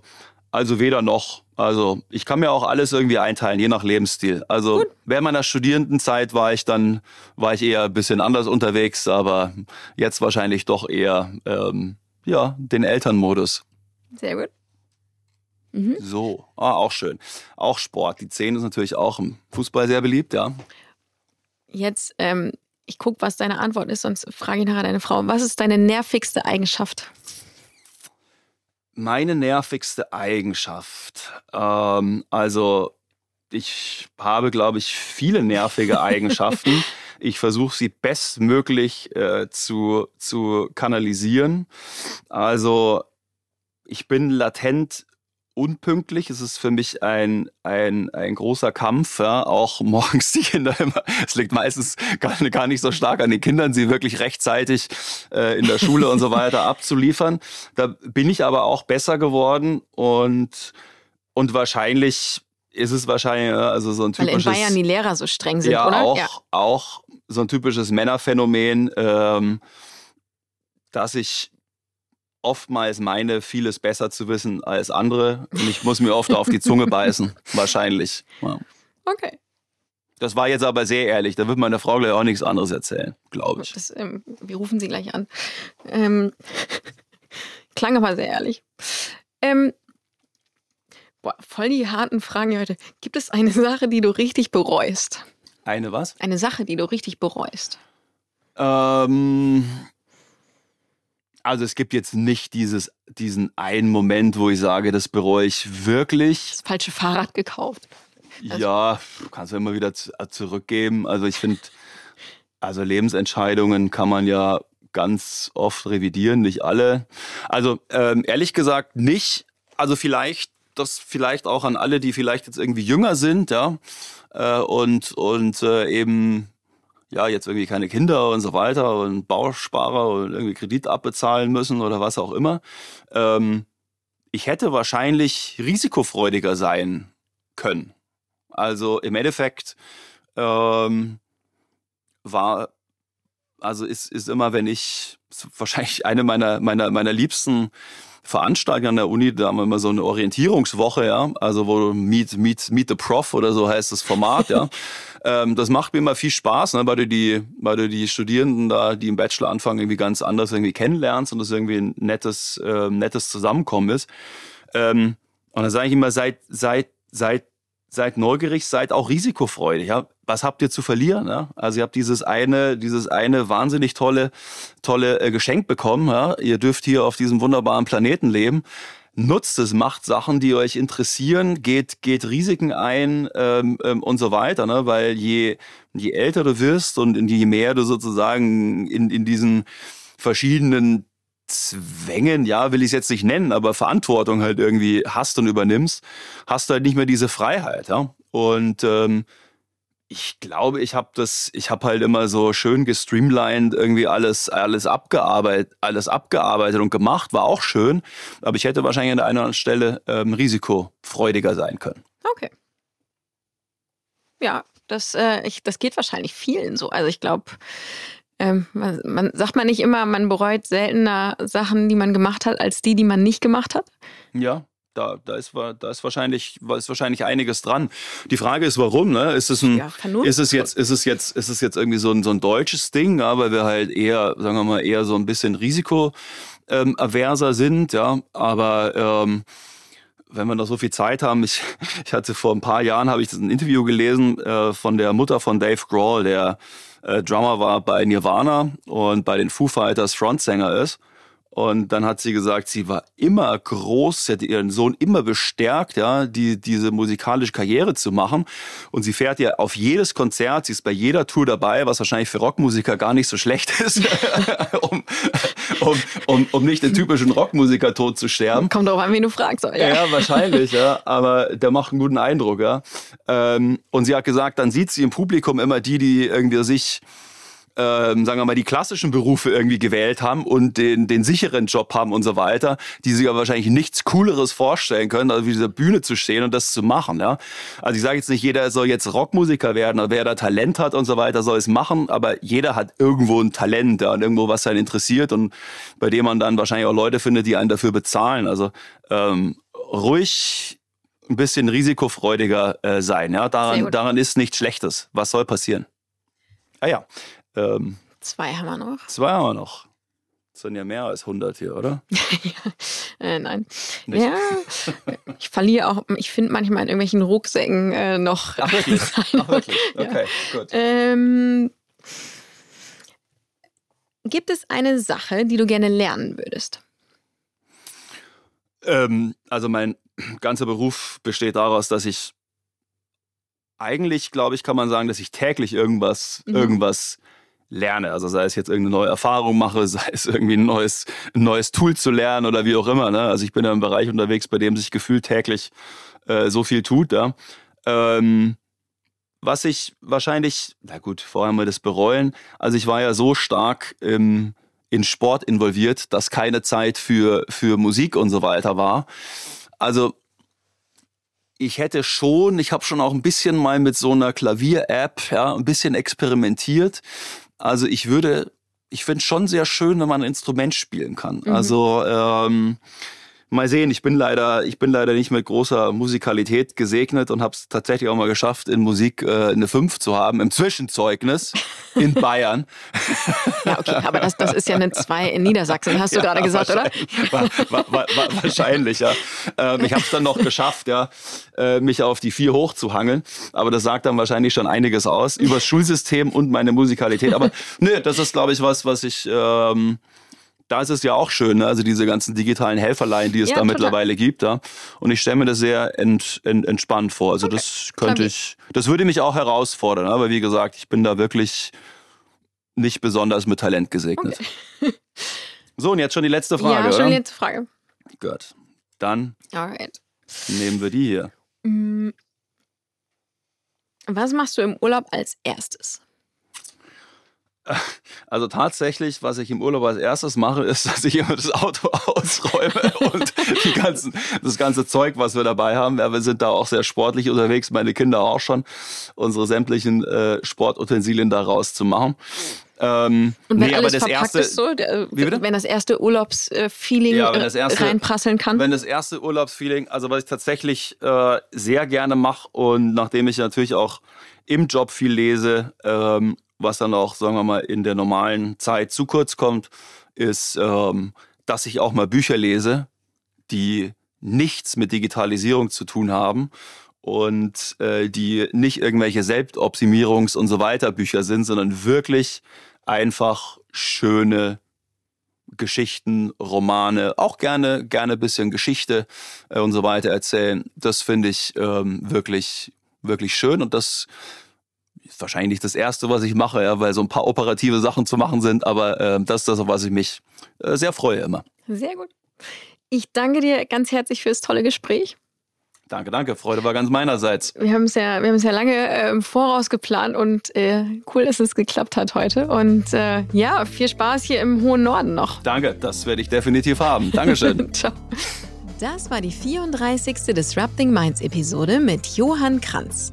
also weder noch. Also ich kann mir auch alles irgendwie einteilen, je nach Lebensstil. Also Gut. während meiner Studierendenzeit war ich dann, war ich eher ein bisschen anders unterwegs, aber jetzt wahrscheinlich doch eher, ähm, ja, den Elternmodus. Sehr gut. Mhm. So, ah, auch schön. Auch Sport. Die 10 ist natürlich auch im Fußball sehr beliebt, ja. Jetzt, ähm, ich gucke, was deine Antwort ist, sonst frage ich nachher deine Frau. Was ist deine nervigste Eigenschaft? Meine nervigste Eigenschaft. Ähm, also ich habe, glaube ich, viele nervige Eigenschaften. ich versuche sie bestmöglich äh, zu, zu kanalisieren. Also ich bin latent unpünktlich. Es ist für mich ein, ein, ein großer Kampf, ja, auch morgens die Kinder immer. Es liegt meistens gar, gar nicht so stark an den Kindern, sie wirklich rechtzeitig äh, in der Schule und so weiter abzuliefern. Da bin ich aber auch besser geworden und, und wahrscheinlich ist es wahrscheinlich also so ein typisches. Weil in Bayern die Lehrer so streng sind, ja, oder? Auch, ja, auch so ein typisches Männerphänomen, ähm, dass ich oftmals meine, vieles besser zu wissen als andere. Und ich muss mir oft auf die Zunge beißen, wahrscheinlich. Ja. Okay. Das war jetzt aber sehr ehrlich. Da wird meine Frau gleich auch nichts anderes erzählen, glaube ich. Das, ähm, wir rufen sie gleich an. Ähm, klang aber sehr ehrlich. Ähm, boah, voll die harten Fragen heute. Gibt es eine Sache, die du richtig bereust? Eine was? Eine Sache, die du richtig bereust. Ähm, also es gibt jetzt nicht dieses, diesen einen Moment, wo ich sage, das bereue ich wirklich. Das falsche Fahrrad gekauft. Also ja, kannst du immer wieder äh, zurückgeben. Also ich finde, also Lebensentscheidungen kann man ja ganz oft revidieren, nicht alle. Also ähm, ehrlich gesagt nicht. Also vielleicht, das vielleicht auch an alle, die vielleicht jetzt irgendwie jünger sind, ja, äh, und, und äh, eben ja, jetzt irgendwie keine Kinder und so weiter und Bausparer und irgendwie Kredit abbezahlen müssen oder was auch immer. Ähm, ich hätte wahrscheinlich risikofreudiger sein können. Also im Endeffekt ähm, war, also ist, ist immer, wenn ich, wahrscheinlich eine meiner, meiner, meiner liebsten Veranstaltungen an der Uni, da haben wir immer so eine Orientierungswoche, ja, also wo Meet, Meet, Meet the Prof oder so heißt das Format, ja. ähm, das macht mir immer viel Spaß, ne, weil du die, weil du die Studierenden da, die im Bachelor anfangen, irgendwie ganz anders irgendwie kennenlernst und das irgendwie ein nettes, äh, nettes Zusammenkommen ist. Ähm, und dann sage ich immer, seid, seid, seid seid neugierig, seid auch risikofreudig. Ja? Was habt ihr zu verlieren? Ja? Also ihr habt dieses eine, dieses eine wahnsinnig tolle, tolle äh, Geschenk bekommen. Ja? Ihr dürft hier auf diesem wunderbaren Planeten leben. Nutzt es, macht Sachen, die euch interessieren, geht, geht Risiken ein ähm, ähm, und so weiter. Ne? Weil je, je älter du wirst und je mehr du sozusagen in, in diesen verschiedenen Zwängen, ja, will ich es jetzt nicht nennen, aber Verantwortung halt irgendwie hast und übernimmst, hast du halt nicht mehr diese Freiheit, ja. Und ähm, ich glaube, ich habe das, ich habe halt immer so schön gestreamlined irgendwie alles, alles abgearbeitet, alles abgearbeitet und gemacht, war auch schön, aber ich hätte wahrscheinlich an der einen oder anderen Stelle ähm, risikofreudiger sein können. Okay. Ja, das, äh, ich, das geht wahrscheinlich vielen so. Also ich glaube, ähm, man, man, sagt man nicht immer, man bereut seltener Sachen, die man gemacht hat, als die, die man nicht gemacht hat? Ja, da, da, ist, da ist, wahrscheinlich, ist wahrscheinlich einiges dran. Die Frage ist, warum? Ne? Ist, es ein, ja, ist, es jetzt, ist, es jetzt, ist es jetzt irgendwie so ein, so ein deutsches Ding, ja, weil wir halt eher, sagen wir mal, eher so ein bisschen risikoaverser ähm, sind, ja, aber ähm, wenn wir noch so viel Zeit haben, ich, ich hatte vor ein paar Jahren, habe ich ein Interview gelesen äh, von der Mutter von Dave Grohl, der äh, Drummer war bei Nirvana und bei den Foo Fighters Frontsänger ist. Und dann hat sie gesagt, sie war immer groß, sie hat ihren Sohn immer bestärkt, ja, die, diese musikalische Karriere zu machen. Und sie fährt ja auf jedes Konzert, sie ist bei jeder Tour dabei, was wahrscheinlich für Rockmusiker gar nicht so schlecht ist, um, um, um, um nicht den typischen Rockmusiker tot zu sterben. Kommt auch an, wen du fragst. Ja. ja, wahrscheinlich, ja. Aber der macht einen guten Eindruck, ja. Ähm, und sie hat gesagt, dann sieht sie im Publikum immer die, die irgendwie sich ähm, sagen wir mal, die klassischen Berufe irgendwie gewählt haben und den, den sicheren Job haben und so weiter, die sich aber wahrscheinlich nichts Cooleres vorstellen können, als wie dieser Bühne zu stehen und das zu machen. Ja? Also ich sage jetzt nicht, jeder soll jetzt Rockmusiker werden, oder wer da Talent hat und so weiter, soll es machen, aber jeder hat irgendwo ein Talent ja, und irgendwo, was einen interessiert und bei dem man dann wahrscheinlich auch Leute findet, die einen dafür bezahlen. Also ähm, ruhig ein bisschen risikofreudiger äh, sein. Ja? Daran, daran ist nichts Schlechtes. Was soll passieren? Ah ja, ähm, zwei haben wir noch. Zwei haben wir noch. Das sind ja mehr als 100 hier, oder? ja. Äh, nein. Nicht. Ja, ich verliere auch, ich finde manchmal in irgendwelchen Rucksäcken äh, noch. Ach, wirklich? Ach, wirklich? Okay, ja. gut. Ähm, gibt es eine Sache, die du gerne lernen würdest? Ähm, also mein ganzer Beruf besteht daraus, dass ich eigentlich, glaube ich, kann man sagen, dass ich täglich irgendwas, mhm. irgendwas lerne. Also sei es jetzt irgendeine neue Erfahrung mache, sei es irgendwie ein neues, ein neues Tool zu lernen oder wie auch immer. Ne? Also ich bin ja im Bereich unterwegs, bei dem sich gefühlt täglich äh, so viel tut. Ja? Ähm, was ich wahrscheinlich, na gut, vorher mal das bereuen. Also ich war ja so stark im, in Sport involviert, dass keine Zeit für, für Musik und so weiter war. Also ich hätte schon, ich habe schon auch ein bisschen mal mit so einer Klavier-App, ja, ein bisschen experimentiert. Also ich würde, ich finde es schon sehr schön, wenn man ein Instrument spielen kann. Mhm. Also ähm, mal sehen, ich bin leider, ich bin leider nicht mit großer Musikalität gesegnet und habe es tatsächlich auch mal geschafft, in Musik äh, eine 5 zu haben im Zwischenzeugnis in Bayern. Ja, okay, aber das, das ist ja eine 2 in Niedersachsen, hast du ja, gerade gesagt, oder? War, war, war, wahrscheinlich, ja. Ähm, ich habe es dann noch geschafft, ja, äh, mich auf die 4 hochzuhangeln. Aber das sagt dann wahrscheinlich schon einiges aus über das Schulsystem und meine Musikalität. Aber nö, das ist, glaube ich, was, was ich. Ähm, da ist es ja auch schön, ne? also diese ganzen digitalen Helferlein, die es ja, da total. mittlerweile gibt. Ja? Und ich stelle mir das sehr ent, ent, entspannt vor. Also okay. das könnte ich, das würde mich auch herausfordern. Aber wie gesagt, ich bin da wirklich nicht besonders mit Talent gesegnet. Okay. so, und jetzt schon die letzte Frage. Ja, schon die letzte Frage. Gut. Dann Alright. nehmen wir die hier. Mm. Was machst du im Urlaub als erstes? Also tatsächlich, was ich im Urlaub als erstes mache, ist, dass ich immer das Auto ausräume und ganzen, das ganze Zeug, was wir dabei haben. Ja, wir sind da auch sehr sportlich unterwegs, meine Kinder auch schon, unsere sämtlichen äh, Sportutensilien da rauszumachen. Ähm, und wenn nee, aber das erste, so, der, wenn das erste Urlaubsfeeling ja, äh, reinprasseln kann. Wenn das erste Urlaubsfeeling, also was ich tatsächlich äh, sehr gerne mache und nachdem ich natürlich auch im Job viel lese ähm, was dann auch, sagen wir mal, in der normalen Zeit zu kurz kommt, ist, ähm, dass ich auch mal Bücher lese, die nichts mit Digitalisierung zu tun haben und äh, die nicht irgendwelche Selbstoptimierungs- und so weiter Bücher sind, sondern wirklich einfach schöne Geschichten, Romane, auch gerne, gerne ein bisschen Geschichte äh, und so weiter erzählen. Das finde ich ähm, wirklich, wirklich schön und das ist wahrscheinlich das Erste, was ich mache, ja, weil so ein paar operative Sachen zu machen sind, aber äh, das ist das, auf was ich mich äh, sehr freue immer. Sehr gut. Ich danke dir ganz herzlich für das tolle Gespräch. Danke, danke. Freude war ganz meinerseits. Wir haben es ja, wir haben es ja lange äh, im Voraus geplant und äh, cool, dass es geklappt hat heute. Und äh, ja, viel Spaß hier im hohen Norden noch. Danke, das werde ich definitiv haben. Dankeschön. Ciao. Das war die 34. Disrupting Minds Episode mit Johann Kranz.